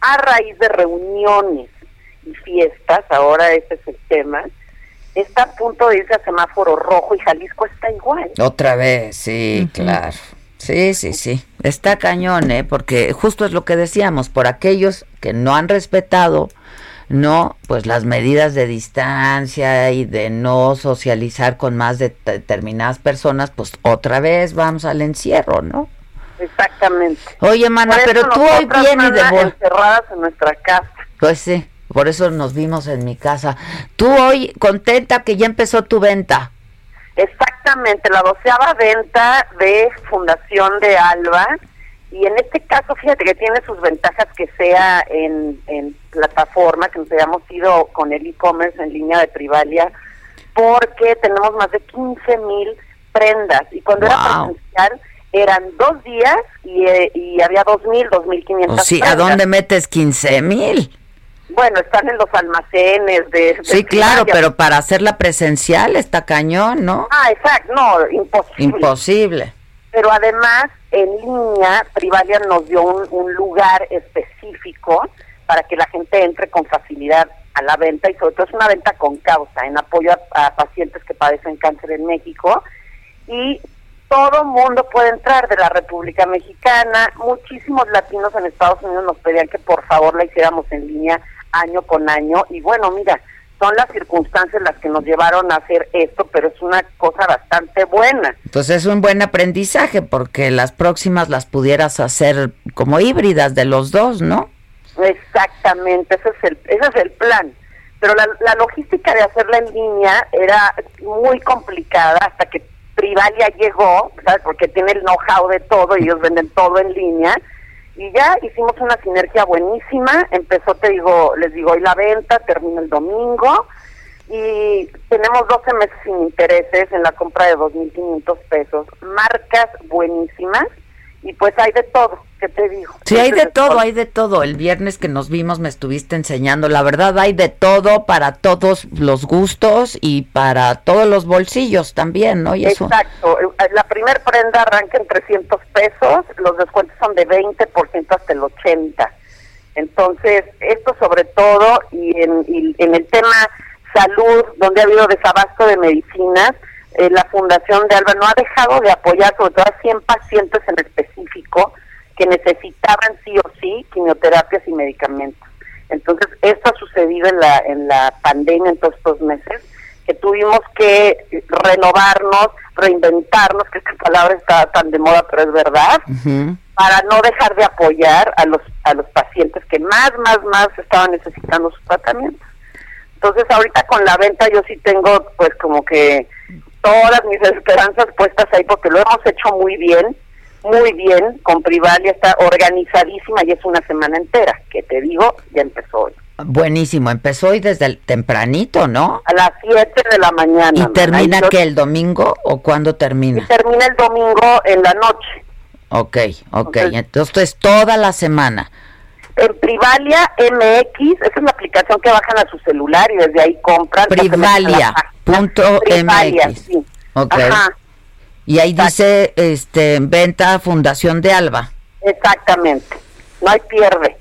a raíz de reuniones y fiestas, ahora ese es el tema, está a punto de irse a semáforo rojo y Jalisco está igual.
Otra vez, sí, claro. Sí, sí, sí. Está cañón, ¿eh? Porque justo es lo que decíamos, por aquellos que no han respetado no, pues las medidas de distancia y de no socializar con más de determinadas personas, pues otra vez vamos al encierro, ¿no?
Exactamente.
Oye, mana, pero tú hoy vienes de
encerradas en nuestra casa.
Pues sí, por eso nos vimos en mi casa. Tú hoy contenta que ya empezó tu venta.
Exactamente, la doceava venta de Fundación de Alba y en este caso, fíjate que tiene sus ventajas que sea en, en plataforma, que nos hayamos ido con el e-commerce en línea de Privalia, porque tenemos más de 15 mil prendas. Y cuando era presencial, eran dos días y, eh, y había 2.000, 2.500
Sí, ¿a dónde metes 15 mil?
Bueno, están en los almacenes de...
sí, claro, pero para hacerla presencial está cañón, ¿no?
Ah, exacto, no, imposible.
Imposible.
Pero además en línea, Privalia nos dio un, lugar específico para que la gente entre con facilidad a la venta y sobre todo es una venta con causa en apoyo a, pacientes que padecen cáncer en México y todo mundo puede entrar de la República Mexicana. Muchísimos latinos en Estados Unidos nos pedían que por favor la hiciéramos en línea año con año y bueno, mira, son las circunstancias las que nos llevaron a hacer esto, pero es una cosa bastante buena.
Pues es un buen aprendizaje porque las próximas las pudieras hacer como híbridas de los dos, ¿no?
Exactamente, ese es el, ese es el plan. Pero la, la logística de hacerla en línea era muy complicada hasta que Privalia llegó, ¿sabes? Porque tiene el know-how de todo y ellos venden todo en línea y ya hicimos una sinergia buenísima. Empezó, te digo, les digo, hoy la venta, termina el domingo y tenemos 12 meses sin intereses en la compra de 2.500 pesos. Marcas buenísimas y pues hay de todo, ¿qué te digo?
Sí, hay de todo, hay de todo. El viernes que nos vimos me estuviste enseñando, la verdad hay de todo para todos los gustos y para todos los bolsillos también, ¿no? Y
Exacto, eh, la primer prenda arranca en 300 pesos, los descuentos son de 20% hasta el 80%. Entonces, esto sobre todo y en, y en el tema salud, donde ha habido desabasto de medicinas, eh, la Fundación de Alba no ha dejado de apoyar sobre todo a 100 pacientes en específico que necesitaban sí o sí quimioterapias y medicamentos. Entonces, esto ha sucedido en la, en la pandemia en todos estos meses, que tuvimos que renovarnos, reinventarnos, que esta palabra está tan de moda, pero es verdad, para no dejar de apoyar a los a los pacientes que más, más, más estaban necesitando su tratamiento. Entonces ahorita con la venta yo sí tengo pues como que todas mis esperanzas puestas ahí porque lo hemos hecho muy bien, muy bien, con Privalia está organizadísima y es una semana entera, que te digo, ya empezó hoy.
Buenísimo, empezó hoy desde el tempranito, ¿no?
A las 7 de la mañana.
¿Y termina que el domingo o cuándo termina?
termina el domingo en la noche.
Ok, ok, entonces toda la semana.
En Privalia MX, esa es la aplicación que bajan a su celular y desde ahí compran.
Privalia.mx. Sí. Okay. Y ahí dice este venta Fundación de Alba.
Exactamente. No hay pierde.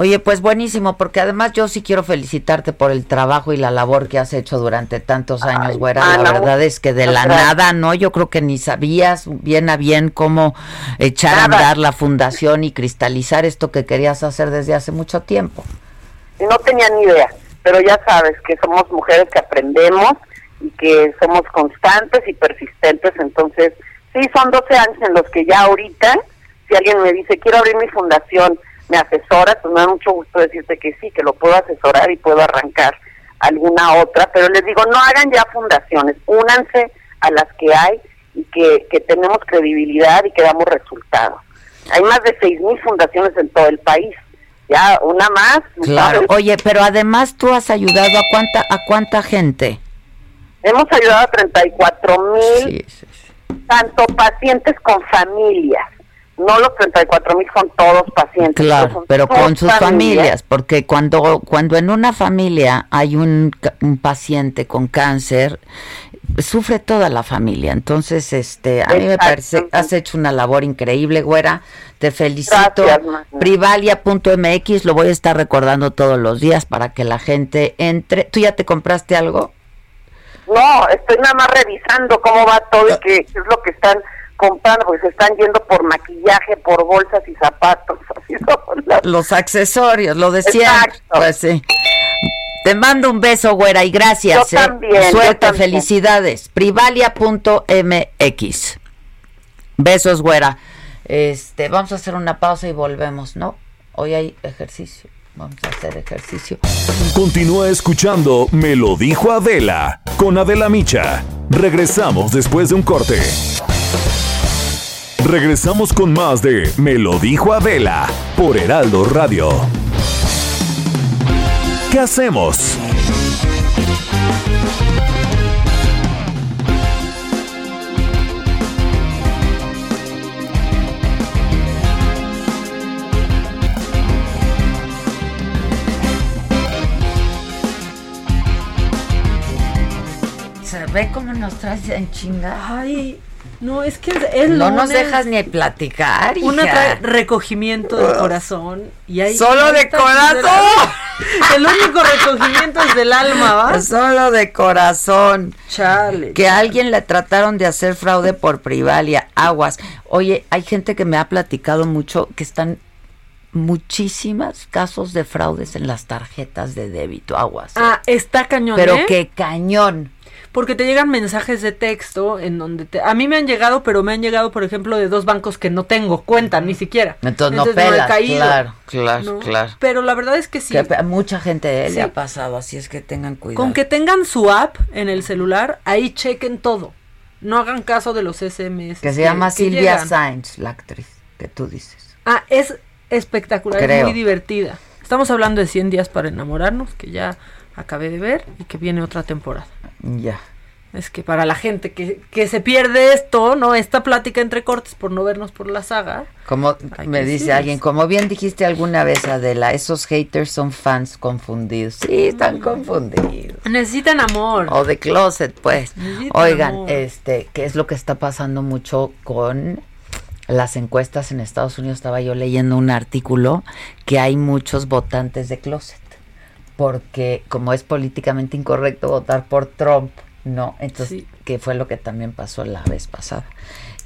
Oye, pues buenísimo, porque además yo sí quiero felicitarte por el trabajo y la labor que has hecho durante tantos años, güera. la verdad es que de la nada, ¿no? Yo creo que ni sabías bien a bien cómo echar a andar la fundación y cristalizar esto que querías hacer desde hace mucho tiempo.
No tenía ni idea, pero ya sabes que somos mujeres que aprendemos y que somos constantes y persistentes, entonces sí, son 12 años en los que ya ahorita, si alguien me dice, quiero abrir mi fundación, me asesora, pues me da mucho gusto decirte que sí, que lo puedo asesorar y puedo arrancar alguna otra, pero les digo, no hagan ya fundaciones, únanse a las que hay y que, que tenemos credibilidad y que damos resultados. Hay más de seis mil fundaciones en todo el país. Ya, una más.
Claro. Oye, pero además tú has ayudado a cuánta a cuánta gente?
Hemos ayudado a 34 mil, tanto pacientes con familias, no los 34 mil son todos pacientes.
Claro, pero con sus familias. porque cuando, cuando en una familia hay un, paciente con cáncer, sufre toda la familia. Entonces, este, a mí me parece, has hecho una labor increíble, güera. Te felicito. Privalia.mx, lo voy a estar recordando todos los días para que la gente entre. ¿Tú ya te compraste algo?
No, estoy nada más revisando cómo va todo y ah. qué es lo que están comprando, porque se están yendo por maquillaje, por bolsas y zapatos.
Los accesorios, lo decía. Pues sí. Te mando un beso, güera, y gracias.
Yo ¿eh? también.
Suerte, felicidades. Privalia.mx. Besos, güera. Este, vamos a hacer una pausa y volvemos, ¿no? Hoy hay ejercicio. Vamos a hacer ejercicio.
Continúa escuchando Me lo dijo Adela con Adela Micha. Regresamos después de un corte. Regresamos con más de Me lo dijo Adela por Heraldo Radio. ¿Qué hacemos?
Se ve cómo nos traes en chinga.
Ay, no, es que es
No nos dejas ni platicar,
trae recogimiento del corazón y hay
¡Solo de corazón!
El único recogimiento es del alma, ¿va?
Solo de corazón.
Chale.
Que a alguien le trataron de hacer fraude por Privalia. Aguas. Oye, hay gente que me ha platicado mucho que están muchísimos casos de fraudes en las tarjetas de débito. Aguas.
Ah, está cañón.
Pero
¿eh?
qué cañón
porque te llegan mensajes de texto en donde te, a mí me han llegado, pero me han llegado, por ejemplo, de dos bancos que no tengo cuenta ni siquiera.
Entonces, no pelas, claro, claro, claro.
Pero la verdad es que sí.
a mucha gente le ha pasado, así es que tengan cuidado.
Con que tengan su app en el celular, ahí chequen todo. No hagan caso de los SMS.
Que se llama Silvia Sainz, la actriz que tú dices.
Ah, es espectacular, es muy divertida. Estamos hablando de 100 días para enamorarnos, que ya acabé de ver y que viene otra temporada.
Ya.
Es que para la gente que, que se pierde esto, ¿no? Esta plática entre cortes por no vernos por la saga.
Como me dice alguien, como bien dijiste alguna vez, Adela, esos haters son fans confundidos. Sí, están confundidos.
Necesitan amor.
O de closet, pues. Oigan, este, ¿qué es lo que está pasando mucho con las encuestas en Estados Unidos? Estaba yo leyendo un artículo que hay muchos votantes de closet porque como es políticamente incorrecto votar por Trump, no, entonces que fue lo que también pasó la vez pasada.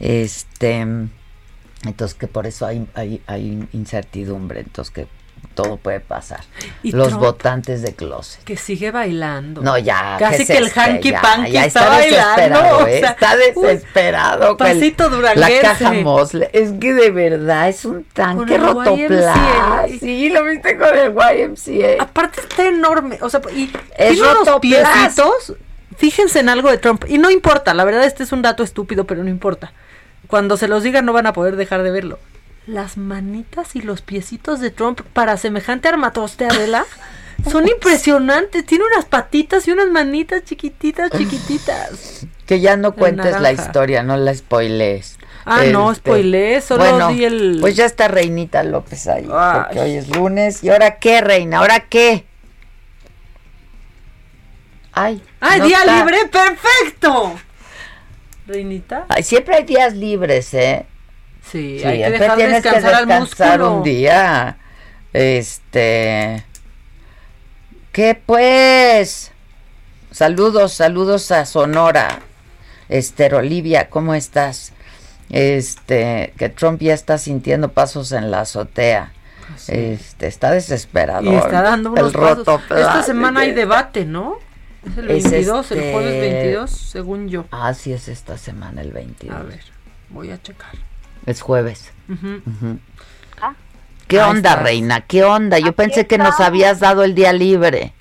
Este, entonces que por eso hay, hay, hay incertidumbre, entonces que todo puede pasar. Los votantes de closet.
Que sigue bailando.
No, ya.
Casi que, el este? hanky panky
está,
está,
bailando. ¿eh? está desesperado.
pasito
La caja Mosle. Es que de verdad es un tanque rotoplas. Sí, lo viste con el YMCA.
Aparte está enorme. O sea, y es tiene unos piecitos. Fíjense en algo de Trump. Y no importa, la verdad este es un dato estúpido, pero no importa. Cuando se los diga no van a poder dejar de verlo las manitas y los piecitos de Trump para semejante armatoste, Adela, son impresionantes. Tiene unas patitas y unas manitas chiquititas, chiquititas.
Que ya no cuentes la historia, no la spoilees.
Ah, no, este, spoileé, solo di el...
Pues ya está Reinita López ahí, porque hoy es lunes. ¿Y ahora qué, Reina? ¿Ahora qué?
Ay, ¡Ay, día libre! ¡Perfecto! Reinita.
siempre hay días libres, ¿eh?
Sí, hay que dejar tienes descansar que descansar
un día. Este. ¿Qué pues? Saludos, saludos a Sonora. Esther Olivia, ¿cómo estás? Este, que Trump ya está sintiendo pasos en la azotea. Este, está desesperado.
Y está dando unos pasos. Esta semana hay debate, ¿no? Es el 22, el jueves 22, este según yo.
Ah, sí es esta semana el 22.
A ver, voy a checar.
Es jueves. Ah. ¿Qué onda, reina? ¿Qué onda? Yo pensé que nos habías dado el día libre.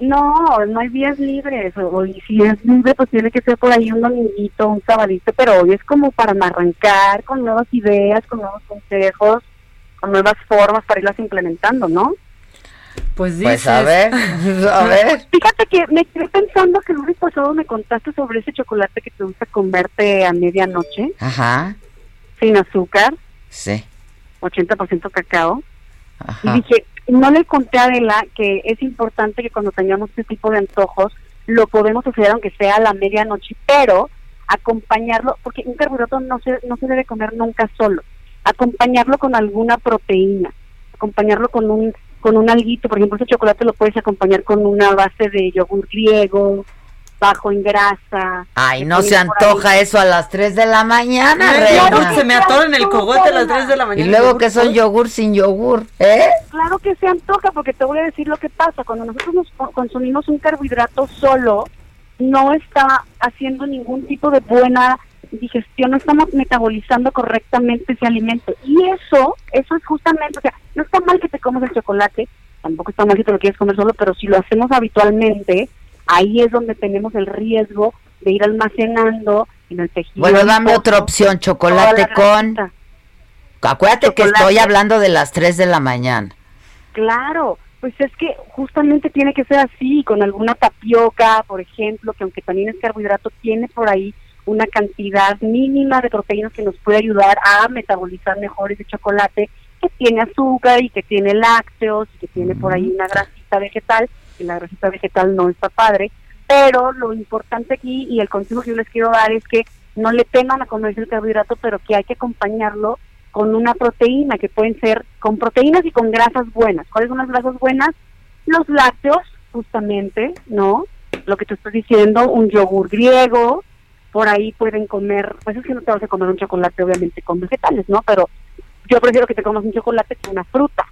No, no hay días libres. O, si es libre, pues tiene que ser por ahí un dominguito, un sabadito, pero hoy es como para arrancar con nuevas ideas, con nuevos consejos, con nuevas formas para irlas implementando, ¿no?
Pues dices.
Pues a ver, a ver.
Fíjate que me quedé pensando que el lunes pasado me contaste sobre ese chocolate que te gusta comerte a medianoche.
Ajá
sin azúcar.
Sí.
80% cacao. Y dije, no le conté a Adela que es importante que cuando tengamos este tipo de antojos lo podemos hacer aunque sea a la medianoche, pero acompañarlo, porque un carbohidrato no se, no se debe comer nunca solo, acompañarlo con alguna proteína, acompañarlo con un con un alguito, por ejemplo, ese chocolate lo puedes acompañar con una base de yogur griego, bajo en grasa.
Ay, no se antoja eso a las 3 de la mañana,
Reina. se me atora en el cogote a las 3 de la mañana.
Y luego que son yogur sin yogur, ¿eh?
Claro que se antoja, porque te voy a decir lo que pasa. Cuando nosotros nos consumimos un carbohidrato solo, no está haciendo ningún tipo de buena digestión, no estamos metabolizando correctamente ese alimento. Y eso, eso es justamente, o sea, no está mal que te comas el chocolate, tampoco está mal que te lo quieres comer solo, pero si lo hacemos habitualmente, ahí es donde tenemos el riesgo de ir almacenando en el tejido.
Bueno, dame otra opción, chocolate con... Acuérdate que estoy hablando de las 3 de la mañana.
Claro, pues es que justamente tiene que ser así, con alguna tapioca, por ejemplo, que aunque también es carbohidrato, tiene por ahí una cantidad mínima de proteínas que nos puede ayudar a metabolizar mejor ese chocolate que tiene azúcar y que tiene lácteos y que tiene por ahí una grasita vegetal la grasita vegetal no está padre, pero lo importante aquí y el consejo que yo les quiero dar es que no le teman a comerse el carbohidrato, pero que hay que acompañarlo con una proteína, que pueden ser con proteínas y con grasas buenas. ¿Cuáles son las grasas buenas? Los lácteos, justamente, ¿no? Lo que te estoy diciendo, un yogur griego, por ahí pueden comer, pues es que no te vas a comer un chocolate obviamente con vegetales, ¿no? Pero yo prefiero que te comas un chocolate con una fruta,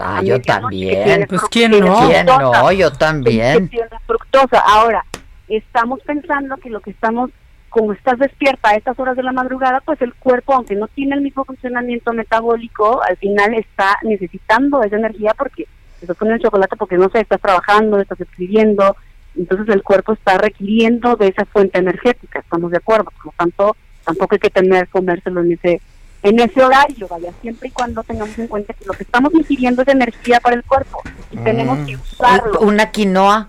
Ah, yo también.
Pues quién no.
¿Quién no? Yo también.
fructosa. Ahora, estamos pensando que lo que estamos, como estás despierta a estas horas de la madrugada, pues el cuerpo, aunque no tiene el mismo funcionamiento metabólico, al final está necesitando esa energía porque estás con el chocolate porque no sé, estás trabajando, estás escribiendo, entonces el cuerpo está requiriendo de esa fuente energética, estamos de acuerdo, por lo tanto, tampoco hay que tener comérselo en ese en ese horario, vaya, siempre y cuando tengamos en cuenta que lo que estamos ingiriendo es energía para el cuerpo y mm. tenemos que usarlo.
¿Una quinoa?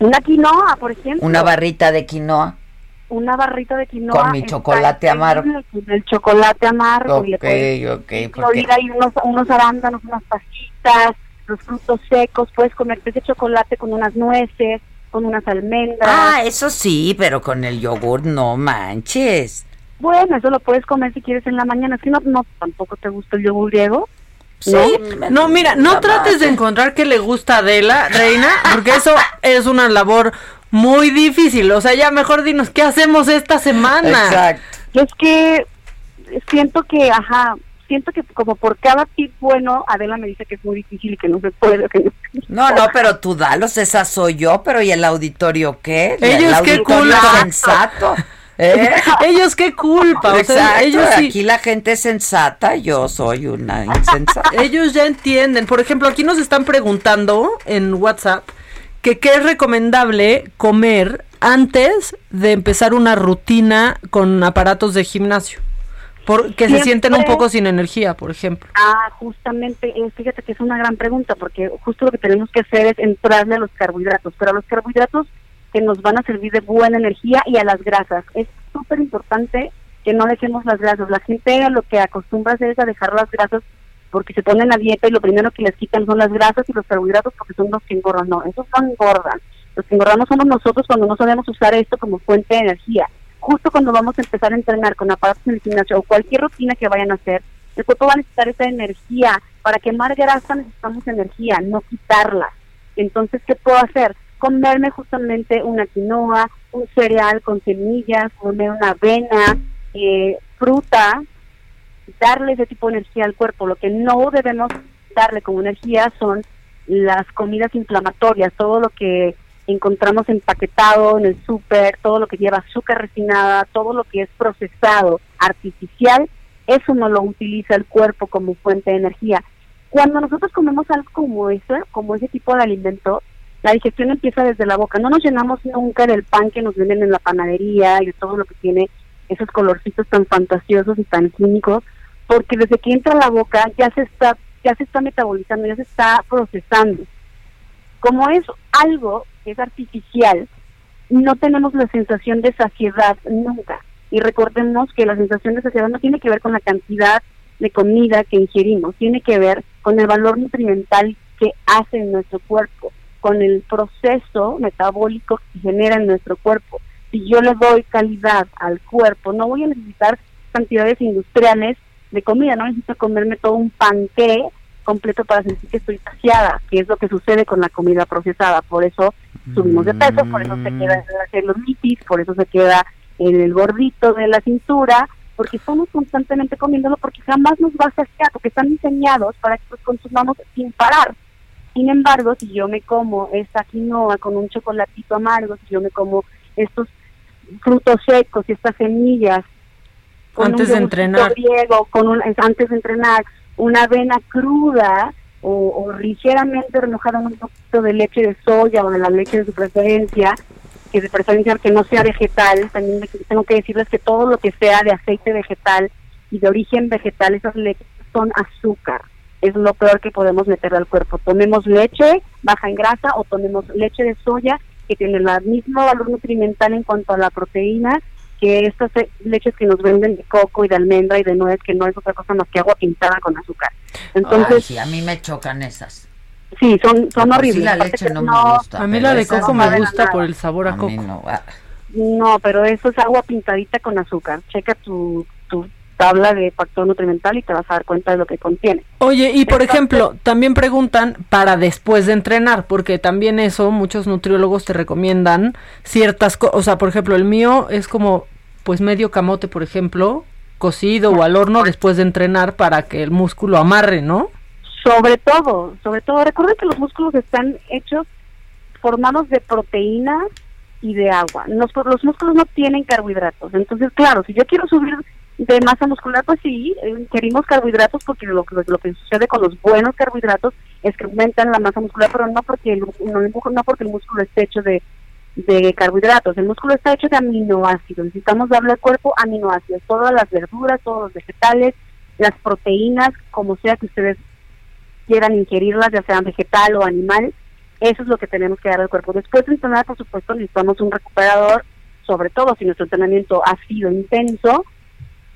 Una quinoa, por ejemplo.
¿Una barrita de quinoa?
Una barrita de quinoa.
Con mi chocolate amargo.
El chocolate amargo.
Ok,
y
ok.
Porque... ahí unos, unos arándanos, unas pasitas, los frutos secos, puedes comerte ese chocolate con unas nueces, con unas almendras.
Ah, eso sí, pero con el yogur no manches.
Bueno, eso lo puedes comer si quieres en la mañana. Si no, no tampoco te gusta el yogur griego.
Sí, no, mira, no trates de encontrar que le gusta a Adela, reina, porque eso es una labor muy difícil. O sea, ya mejor dinos, ¿qué hacemos esta semana?
Exacto.
Es que siento que, ajá, siento que como por cada tip bueno, Adela me dice que es muy difícil y que no se puede.
no, no, pero tú dalos, esa soy yo, pero ¿y el auditorio qué?
Ellos qué culpa.
sensato. ¿Eh?
ellos qué culpa.
ellos aquí la gente es sensata, yo soy una insensata.
ellos ya entienden. Por ejemplo, aquí nos están preguntando en WhatsApp que qué es recomendable comer antes de empezar una rutina con aparatos de gimnasio. Porque se sienten un poco sin energía, por ejemplo.
Ah, justamente, eh, fíjate que es una gran pregunta, porque justo lo que tenemos que hacer es entrarle a los carbohidratos, pero a los carbohidratos que nos van a servir de buena energía y a las grasas. Es súper importante que no dejemos las grasas. La gente lo que acostumbra hacer es a dejar las grasas porque se ponen a dieta y lo primero que les quitan son las grasas y los carbohidratos porque son los que engordan. No, esos no engordan. Los que engordamos somos nosotros cuando no sabemos usar esto como fuente de energía. Justo cuando vamos a empezar a entrenar con aparatos en el gimnasio o cualquier rutina que vayan a hacer, el cuerpo va a necesitar esa energía. Para quemar grasa necesitamos energía, no quitarla. Entonces, ¿qué puedo hacer? Comerme justamente una quinoa, un cereal con semillas, comer una avena, eh, fruta, darle ese tipo de energía al cuerpo. Lo que no debemos darle como energía son las comidas inflamatorias, todo lo que encontramos empaquetado en el súper, todo lo que lleva azúcar refinada, todo lo que es procesado, artificial, eso no lo utiliza el cuerpo como fuente de energía. Cuando nosotros comemos algo como eso, como ese tipo de alimento, la digestión empieza desde la boca. No nos llenamos nunca del pan que nos venden en la panadería y de todo lo que tiene esos colorcitos tan fantasiosos y tan químicos, porque desde que entra a la boca ya se está ya se está metabolizando, ya se está procesando. Como es algo que es artificial, no tenemos la sensación de saciedad nunca. Y recordemos que la sensación de saciedad no tiene que ver con la cantidad de comida que ingerimos, tiene que ver con el valor nutrimental que hace en nuestro cuerpo, con el proceso metabólico que genera en nuestro cuerpo. Si yo le doy calidad al cuerpo, no voy a necesitar cantidades industriales de comida, no necesito comerme todo un panqué completo para sentir que estoy saciada, que es lo que sucede con la comida procesada. Por eso subimos de peso, por eso se queda en la celulitis, por eso se queda en el gordito de la cintura, porque estamos constantemente comiéndolo porque jamás nos va a saciar, porque están diseñados para que los consumamos sin parar. Sin embargo, si yo me como esta quinoa con un chocolatito amargo, si yo me como estos frutos secos y estas semillas
antes de entrenar.
con un, antes de entrenar, una avena cruda o, ligeramente remojada en un poquito de leche de soya o de la leche de su preferencia, que de preferencia que no sea vegetal, también tengo que decirles que todo lo que sea de aceite vegetal y de origen vegetal, esas leches son azúcar. Es lo peor que podemos meter al cuerpo. Tomemos leche baja en grasa o tomemos leche de soya que tiene el mismo valor nutrimental en cuanto a la proteína que estas leches que nos venden de coco y de almendra y de nuez, que no es otra cosa más que agua pintada con azúcar. Entonces,
sí, a mí me chocan esas.
Sí, son, son horribles.
la leche no, me gusta.
A mí la de coco me gusta por el sabor a, coco.
No. Ah. no. pero eso es agua pintadita con azúcar. Checa tu, tu tabla de factor nutrimental y te vas a dar cuenta de lo que contiene.
Oye, y por ejemplo, también preguntan para después de entrenar, porque también eso muchos nutriólogos te recomiendan ciertas cosas, o sea, por ejemplo, el mío es como pues medio camote, por ejemplo, cocido o al horno después de entrenar para que el músculo amarre, ¿no?
Sobre todo, sobre todo, recuerden que los músculos están hechos formados de proteínas y de agua. Los, los músculos no tienen carbohidratos. Entonces, claro, si yo quiero subir de masa muscular, pues sí, ingerimos carbohidratos porque lo, lo, que sucede con los buenos carbohidratos es que aumentan la masa muscular, pero no porque el, no, no porque el músculo esté hecho de de carbohidratos. El músculo está hecho de aminoácidos. Necesitamos darle al cuerpo aminoácidos. Todas las verduras, todos los vegetales, las proteínas, como sea que ustedes quieran ingerirlas, ya sean vegetal o animal, eso es lo que tenemos que dar al cuerpo. Después de entrenar, por supuesto, necesitamos un recuperador, sobre todo si nuestro entrenamiento ha sido intenso,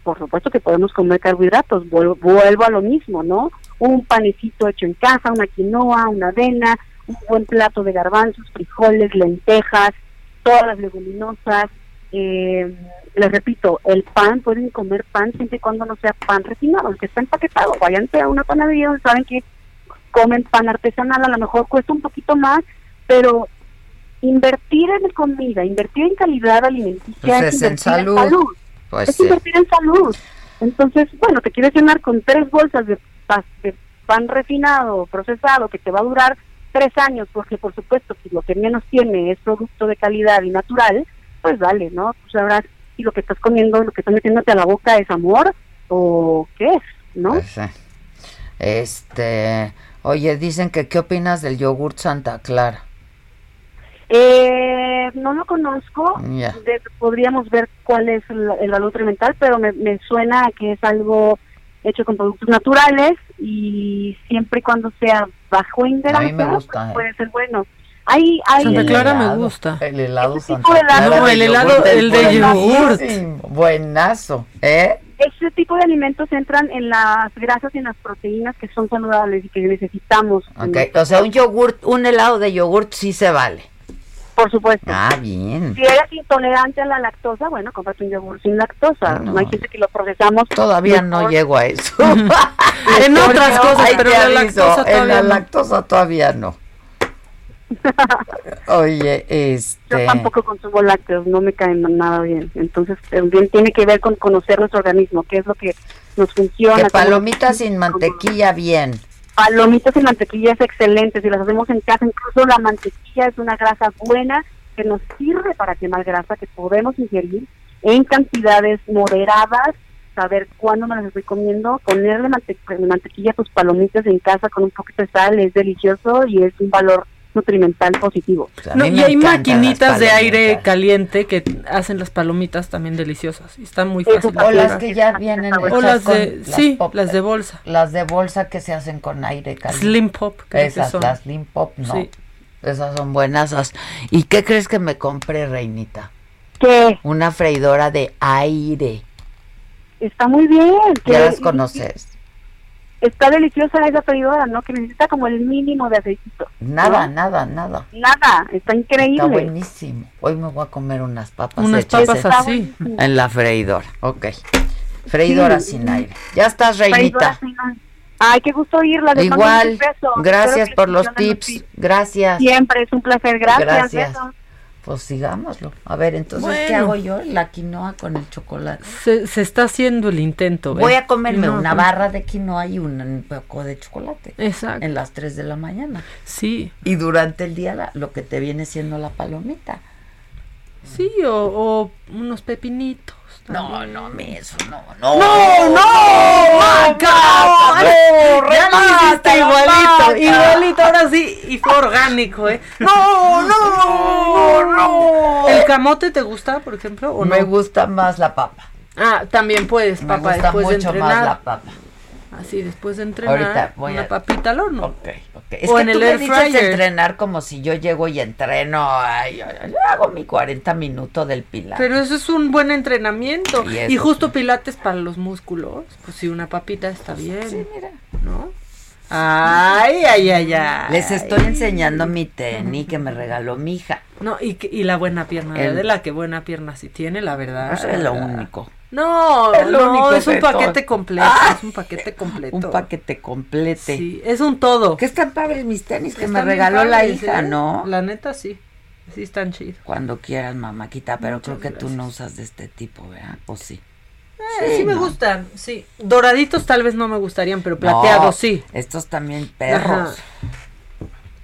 por supuesto que podemos comer carbohidratos, vuelvo, vuelvo a lo mismo, ¿no? Un panecito hecho en casa, una quinoa, una avena, un buen plato de garbanzos, frijoles, lentejas, todas las leguminosas. Eh, les repito, el pan, pueden comer pan siempre y cuando no sea pan refinado, el que está empaquetado. Váyanse a una panadería donde saben que comen pan artesanal, a lo mejor cuesta un poquito más, pero invertir en comida, invertir en calidad alimenticia
pues es, invertir en salud.
Pues es invertir en salud. Entonces, bueno, te quieres llenar con tres bolsas de, de pan refinado, procesado, que te va a durar tres años, porque por supuesto, si lo que menos tiene es producto de calidad y natural, pues dale, ¿no? Pues sabrás si lo que estás comiendo, lo que estás metiéndote a la boca es amor o qué es, ¿no? Pues,
este, oye, dicen que qué opinas del yogurt Santa Clara.
Eh, no lo conozco, podríamos ver cuál es el, valor nutrimental, pero me, me suena que es algo hecho con productos naturales y siempre y cuando sea bajo en grasa, pues, ¿eh? puede ser bueno. Hay, hay
Santa Clara me gusta.
El helado Santa Clara.
el helado, el de yogurt.
Buenazo, ¿eh?
Ese tipo de alimentos entran en las grasas y en las proteínas que son saludables y que necesitamos.
Okay. O sea, un yogurt, un helado de yogurt sí se vale.
Por supuesto.
Ah, bien.
Si eres intolerante a la lactosa, bueno, cómprate un yogur sin lactosa. No, hay gente que lo procesamos.
Todavía no llego a eso.
en otras cosas, pero la lactosa todavía
en la lactosa todavía no. Oye, este...
Yo tampoco consumo lácteos, no me caen nada bien. Entonces, también tiene que ver con conocer nuestro organismo, qué es lo que nos funciona.
Que palomitas sin mantequilla, bien.
Palomitas sin mantequilla es excelente, si las hacemos en casa, incluso la mantequilla es una grasa buena que nos sirve para quemar grasa, que podemos ingerir en cantidades moderadas, saber cuándo me las estoy comiendo, ponerle mantequilla a tus palomitas en casa con un poquito de sal, es delicioso y es un valor nutrimental positivo.
y hay maquinitas de aire caliente que hacen las palomitas también deliciosas y están muy fáciles.
O las que ya vienen
o las de sí, las de bolsa.
Las de bolsa que se hacen con aire caliente.
Slim Pop,
Esas, las Slim Pop, no. Esas son buenas. ¿Y qué crees que me compré, Reinita?
¿Qué?
Una freidora de aire.
Está muy bien.
¿Ya las conoces?
Está deliciosa esa freidora, ¿no? Que necesita como el mínimo de aceitito.
Nada, nada, nada.
Nada, está increíble.
Está buenísimo. Hoy me voy a comer unas papas
Unas papas así.
En la freidora, ok. Freidora sin aire. Ya estás, Reinita.
Ay, qué gusto oírla.
Igual, gracias por los tips. Gracias.
Siempre es un placer. Gracias.
Gracias. Pues sigámoslo. A ver, entonces, ¿qué hago yo? La quinoa con el chocolate.
Se, se está haciendo el intento.
Voy a comerme una barra de quinoa y un poco de chocolate. Exacto. En las 3 de la mañana.
Sí.
Y durante el día lo que te viene siendo la palomita.
Sí, o unos pepinitos.
No, no, me eso, no, no.
No, no, Maca. No, ya lo hiciste igualito, igualito, ahora sí, y fue orgánico, ¿eh? No, no, no. ¿El camote te gusta, por ejemplo, o
Me gusta más la papa.
Ah, también puedes,
papa,
me gusta
después mucho más la papa.
Así después de entrenar, una papita al horno.
Ok, ok. Es o que en el air fryer. entrenar como si yo llego y entreno, ay, yo hago mi 40 minutos del pilates.
Pero eso es un buen entrenamiento. Y, justo pilates para los músculos, pues si una papita está bien.
Sí, mira.
¿No? Ay, ay, ay, ay.
Les estoy enseñando mi tenis que me regaló mi hija.
No, y, y la buena pierna de la que buena pierna sí tiene, la verdad.
Eso es lo único.
No, no, es un paquete completo, es un paquete completo.
Un paquete complete.
Sí, es un todo.
Que están padres mis tenis que me regaló la hija, ¿eh? ¿no?
La neta sí. Sí están chidos.
Cuando quieras, mamáquita, pero creo que tú no usas de este tipo, ¿verdad? ¿O sí?
Eh, sí, me gustan, sí. Doraditos tal vez no me gustarían, pero plateados sí.
Estos también perros.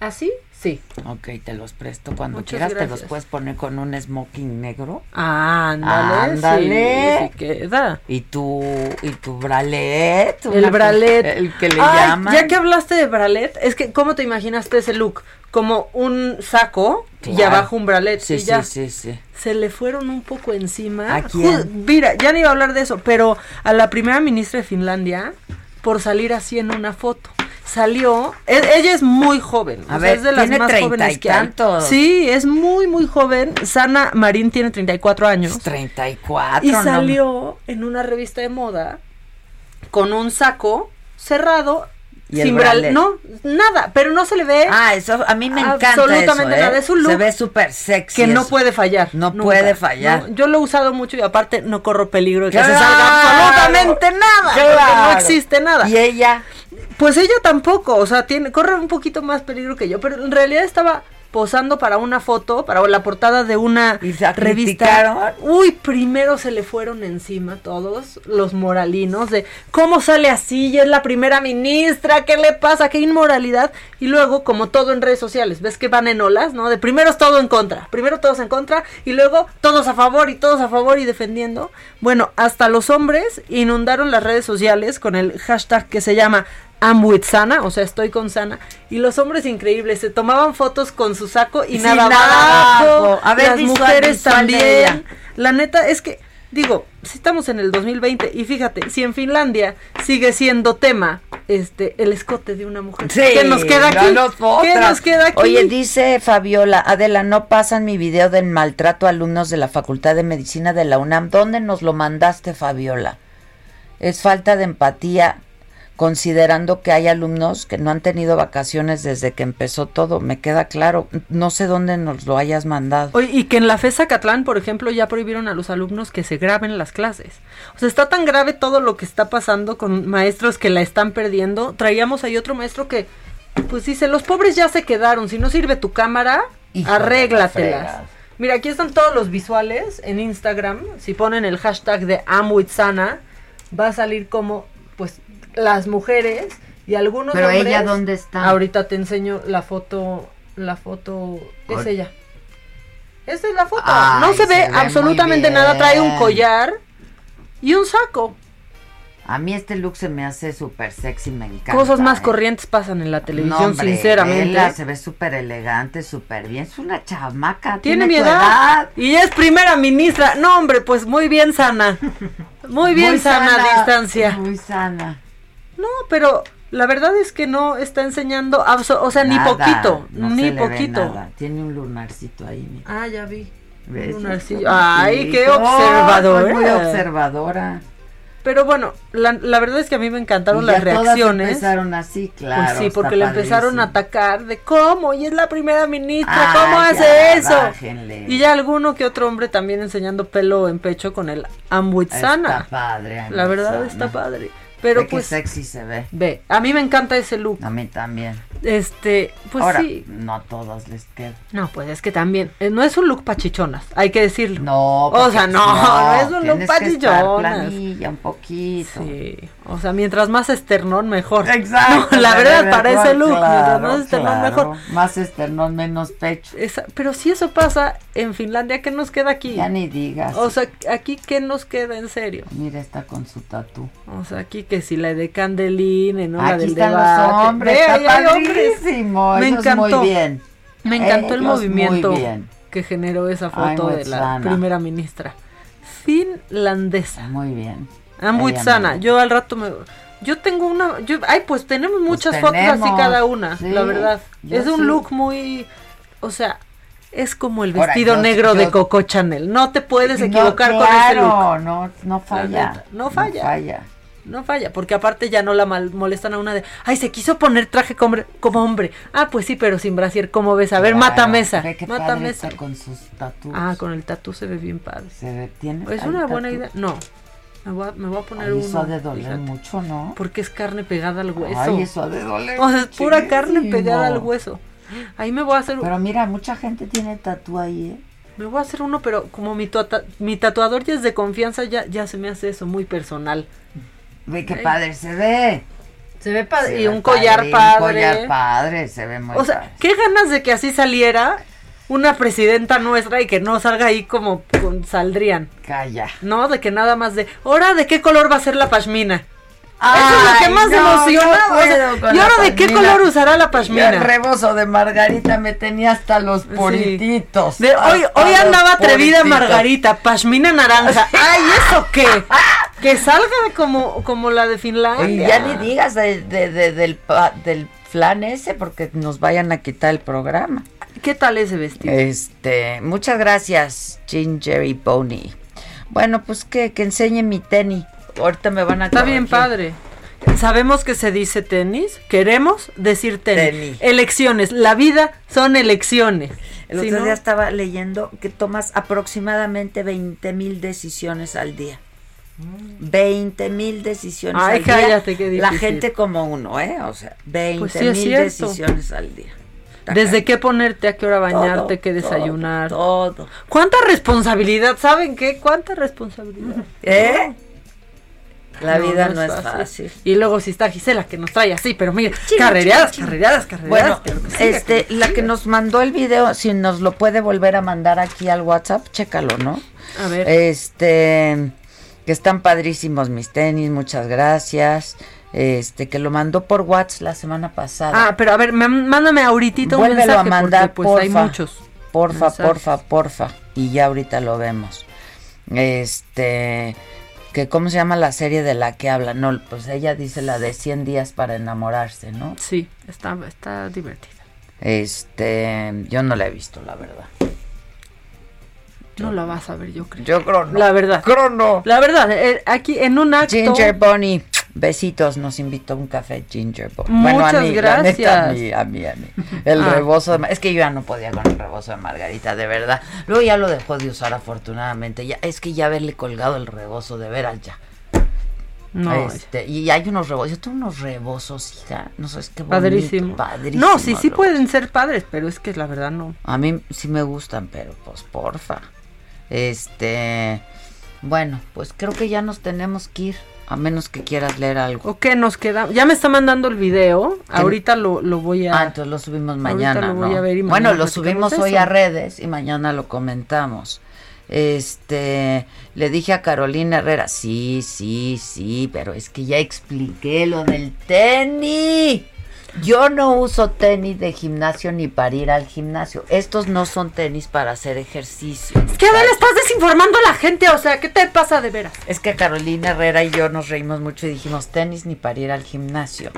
¿Así? Sí.
Ok, te los presto cuando quieras. Te los puedes poner con un smoking negro.
Ah, ándale. Ándale. Sí, queda.
Y tu, y tu bralet.
El bralet.
El que le llaman.
Ya que hablaste de bralet, es que, ¿cómo te imaginaste ese look? Como un saco y abajo un bralet.
Sí,
sí,
sí, sí.
Se le fueron un poco encima.
¿A quién?
Mira, ya no iba a hablar de eso, pero a la primera ministra de Finlandia por salir así en una foto salió, e, ella es muy joven,
a ver,
es de las
tiene
más jóvenes
y que tantos.
Sí, es muy muy joven. Sana Marín tiene 34 años.
34.
Y salió en una revista de moda con un saco cerrado ¿Y sin bralet? No, nada, pero no se le ve.
Ah, eso a mí me encanta. Absolutamente nada. ¿eh? Es un look. Se ve súper sexy.
Que no puede fallar.
No puede fallar.
yo lo he usado mucho y aparte no corro peligro de que se salga absolutamente nada. Claro. no existe nada.
Y ella
pues ella tampoco, o sea, tiene, corre un poquito más peligro que yo, pero en realidad estaba posando para una foto, para la portada de una revista. Uy, primero se le fueron encima todos los moralinos de cómo sale así, y es la primera ministra, ¿qué le pasa? ¿Qué inmoralidad? Y luego, como todo en redes sociales, ves que van en olas, ¿no? De primero es todo en contra, primero todos en contra y luego todos a favor y todos a favor y defendiendo. Bueno, hasta los hombres inundaron las redes sociales con el hashtag que se llama I'm with Sana, o sea, estoy con Sana. Y los hombres increíbles se tomaban fotos con su saco y nada, abajo. A ver, las mujeres también. La neta es que, digo, si estamos en el 2020 y fíjate, si en Finlandia sigue siendo tema este el escote de una mujer. ¿Qué nos queda aquí? ¿Qué nos queda aquí?
Oye, dice Fabiola, Adela, no pasan mi video del maltrato a alumnos de la Facultad de Medicina de la UNAM. ¿Dónde nos lo mandaste, Fabiola? Es falta de empatía considerando que hay alumnos que no han tenido vacaciones desde que empezó todo, me queda claro, no sé dónde nos lo hayas mandado.
Oye, y que en la FESA Catlán, por ejemplo, ya prohibieron a los alumnos que se graben las clases. O sea, está tan grave todo lo que está pasando con maestros que la están perdiendo. Traíamos ahí otro maestro que, pues dice, los pobres ya se quedaron, si no sirve tu cámara, arréglatelas. Mira, aquí están todos los visuales en Instagram. Si ponen el hashtag de Sana, va a salir como, las mujeres y algunos
Pero ella dónde está?
Ahorita te enseño la foto, la foto es ella. Esta es la foto. no se, ve, absolutamente nada, trae un collar y un saco.
A mí este look se me hace súper sexy, me encanta.
Cosas más ¿eh? corrientes pasan en la televisión, sinceramente.
se ve súper elegante, súper bien. Es una chamaca.
Tiene, mi edad? Y es primera ministra. No, hombre, pues muy bien sana. Muy bien sana, a distancia.
Muy sana.
No, pero la verdad es que no está enseñando, o sea, ni poquito, ni poquito.
Tiene un lunarcito ahí.
Ah, ya vi. Un lunarcillo. Ay, qué observadora.
muy observadora.
Pero bueno, la, la, verdad es que a mí me encantaron las reacciones.
empezaron así, pues claro.
sí, porque le empezaron a atacar de cómo, y es la primera ministra, ¿cómo hace eso? Y ya alguno que otro hombre también enseñando pelo en pecho con el Ambuitsana.
Está padre.
La verdad está padre. Pero pues
sexy se ve.
Ve, a mí me encanta ese look.
A mí también.
Este, pues
Ahora,
sí.
No a todas les queda.
No, pues es que también eh, no es un look pachichonas, hay que decirlo.
No,
o sea, no, no, es un look pachichonas.
un poquito.
Sí. O sea, mientras más esternón mejor. Exacto. la verdad para ese look, mientras más esternón mejor.
Más esternón menos pecho.
pero si eso pasa en Finlandia, ¿qué nos queda aquí?
Ya ni digas.
O sea, aquí qué nos queda en serio?
Mira, está con su tatú.
O sea, aquí que si la de Candeline, ¿no? la del
están los hombres, está padrísimo. Me encantó. Muy bien.
Me encantó el movimiento que generó esa foto de la primera ministra finlandesa.
Muy bien.
Ambuitsana. Yo al rato me yo tengo una, yo, ay, pues tenemos pues muchas fotos así cada una, la verdad. Es un look muy, o sea, es como el vestido negro de Coco Chanel. No te puedes equivocar con ese look.
No, no falla.
no falla. No falla. No falla, porque aparte ya no la mal molestan a una de, ay, se quiso poner traje como, como hombre. Ah, pues sí, pero sin brasier, ¿cómo ves? A ver, mata mesa. Mata mesa.
Con sus tatuajes.
Ah, con el tatu se ve bien padre.
Se ve, ¿tiene?
Es una buena idea. No. Me voy a, me voy a poner uno.
Eso ha de doler mucho, ¿no?
Porque es carne pegada al hueso.
Ay, eso ha de doler.
O sea, es pura carne pegada al hueso. Ahí me voy a hacer
Pero mira, mucha gente tiene tatu ahí, ¿eh?
Me voy a hacer uno, pero como mi, mi tatuador ya es de confianza, ya, ya se me hace eso muy personal.
Ve qué padre se ve.
Se ve padre. y un collar padre. Un
collar padre, se ve muy
O sea, qué ganas de que así saliera una presidenta nuestra y que no salga ahí como saldrían.
Calla.
No, de que nada más de, ¿ahora de qué color va a ser la pashmina? Eso es lo que más emociona. ¿Y ahora de qué color usará la pashmina?
El rebozo de Margarita me tenía hasta los polititos.
hoy hoy andaba atrevida Margarita, pashmina naranja. Ay, ¿eso qué? Que salga como, como la de Finlandia.
Y ya ni digas del, del flan ese porque nos vayan a quitar el programa.
¿Qué tal ese vestido?
Este, muchas gracias, Ginger y Pony. Bueno, pues que, que enseñe mi tenis. Ahorita me van a
Está bien padre. Sabemos que se dice tenis, queremos decir tenis. Elecciones, la vida son elecciones.
El otro día estaba leyendo que tomas aproximadamente 20 mil decisiones al día. 20 mil decisiones
Ay,
al
cállate, día.
La gente como uno, ¿eh? O sea, 20 pues mil decisiones al día.
Desde qué ponerte, a qué hora bañarte, qué desayunar. Todo, ¿Cuánta responsabilidad? ¿Saben qué? ¿Cuánta responsabilidad?
¿Eh? La vida no, es, fácil.
Y luego si está Gisela que nos trae así, pero mira, carrereadas, carrereadas, carrereadas,
Bueno, este, la que nos mandó el video, si nos lo puede volver a mandar aquí al WhatsApp, chécalo, ¿no?
A ver.
Este, que están padrísimos mis tenis, muchas gracias. Este, que lo mandó por WhatsApp la semana pasada.
Ah, pero a ver, mándame ahorita un mensaje
a mandar,
porque, pues hay muchos.
Porfa, porfa, porfa. Y ya ahorita lo vemos. Este, que cómo se llama la serie de la que habla. No, pues ella dice la de 100 días para enamorarse, ¿no?
Sí, está, está divertida.
Este, yo no la he visto, la verdad.
No la vas a ver, yo creo.
Yo creo no.
La verdad.
Crono.
La verdad, eh, aquí en un acto.
Ginger Bunny. Besitos, nos invitó un café Ginger Bunny.
Muchas
bueno, a mí,
gracias.
La neta, a mí, a mí, a mí. El
Ah.
rebozo de Es que yo ya no podía con el rebozo de Margarita, de verdad. Luego ya lo dejó de usar, afortunadamente. Ya, es que ya haberle colgado el rebozo, de veras ya.
No,
Este, y hay unos rebozos. Yo tengo unos rebozos, hija. No sé, es que
Padrísimo.
Padrísimo.
No, sí, sí pueden ser padres, pero es que la verdad no.
a mí sí me gustan, pero pues porfa. Este, bueno, pues creo que ya nos tenemos que ir, a menos que quieras leer algo.
¿O qué nos queda? Ya me está mandando el video. Ahorita lo, lo voy a.
Ah, entonces lo subimos mañana,
lo voy
¿no?
a ver y
bueno, lo subimos hoy a redes y mañana lo comentamos. Este, le dije a Carolina Herrera, sí, sí, sí, pero es que ya expliqué lo del tenis. Yo no uso tenis de gimnasio ni para ir al gimnasio. Estos no son tenis para hacer ejercicio.
Es que a ver, estás desinformando a la gente, o sea, ¿qué te pasa de veras?
Es que Carolina Herrera y yo nos reímos mucho y dijimos tenis ni para ir al gimnasio.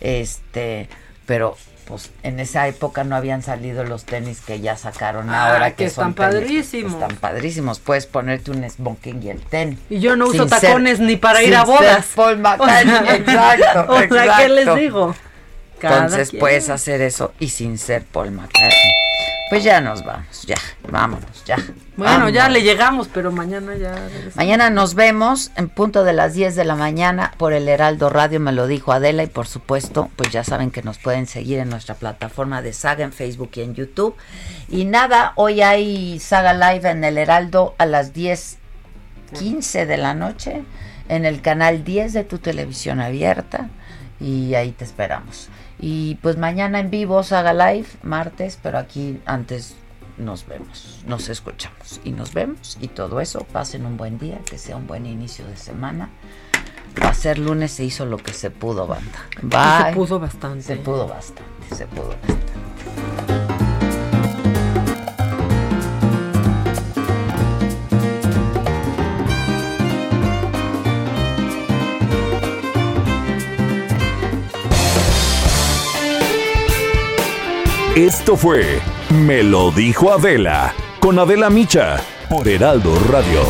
Este, pero pues en esa época no habían salido los tenis que ya sacaron
Ah,
ahora
que
que, son
están
tenis,
padrísimos.
Están padrísimos. Puedes ponerte un smoking y el tenis.
Y yo no uso
Sin ser-
tacones ni para ir a bodas.
Paul McCartney,
O sea,
exacto,
O sea, ¿qué les digo?
Entonces
quien.
puedes hacer eso y sin ser Paul McCartney. Pues ya nos vamos, ya, vámonos, ya.
Bueno, ya le llegamos, pero mañana ya.
Mañana nos vemos en punto de las 10 de la mañana por el Heraldo Radio, me lo dijo Adela y por supuesto, pues ya saben que nos pueden seguir en nuestra plataforma de Saga en Facebook y en YouTube. Y nada, hoy hay Saga Live en el Heraldo a las 10:15 de la noche en el canal 10 de tu televisión abierta y ahí te esperamos. Y pues mañana en vivo Saga Live, martes, pero aquí antes nos vemos, nos escuchamos y nos vemos y todo eso. Pasen un buen día, que sea un buen inicio de semana. Va a ser lunes, se hizo lo que se pudo, banda. Bye.
Se puso bastante.
Se pudo bastante, se pudo bastante.
Esto fue Me lo dijo Adela con Adela Micha por Heraldo Radio.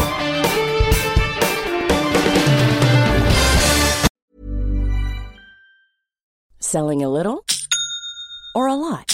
Selling a little or a lot?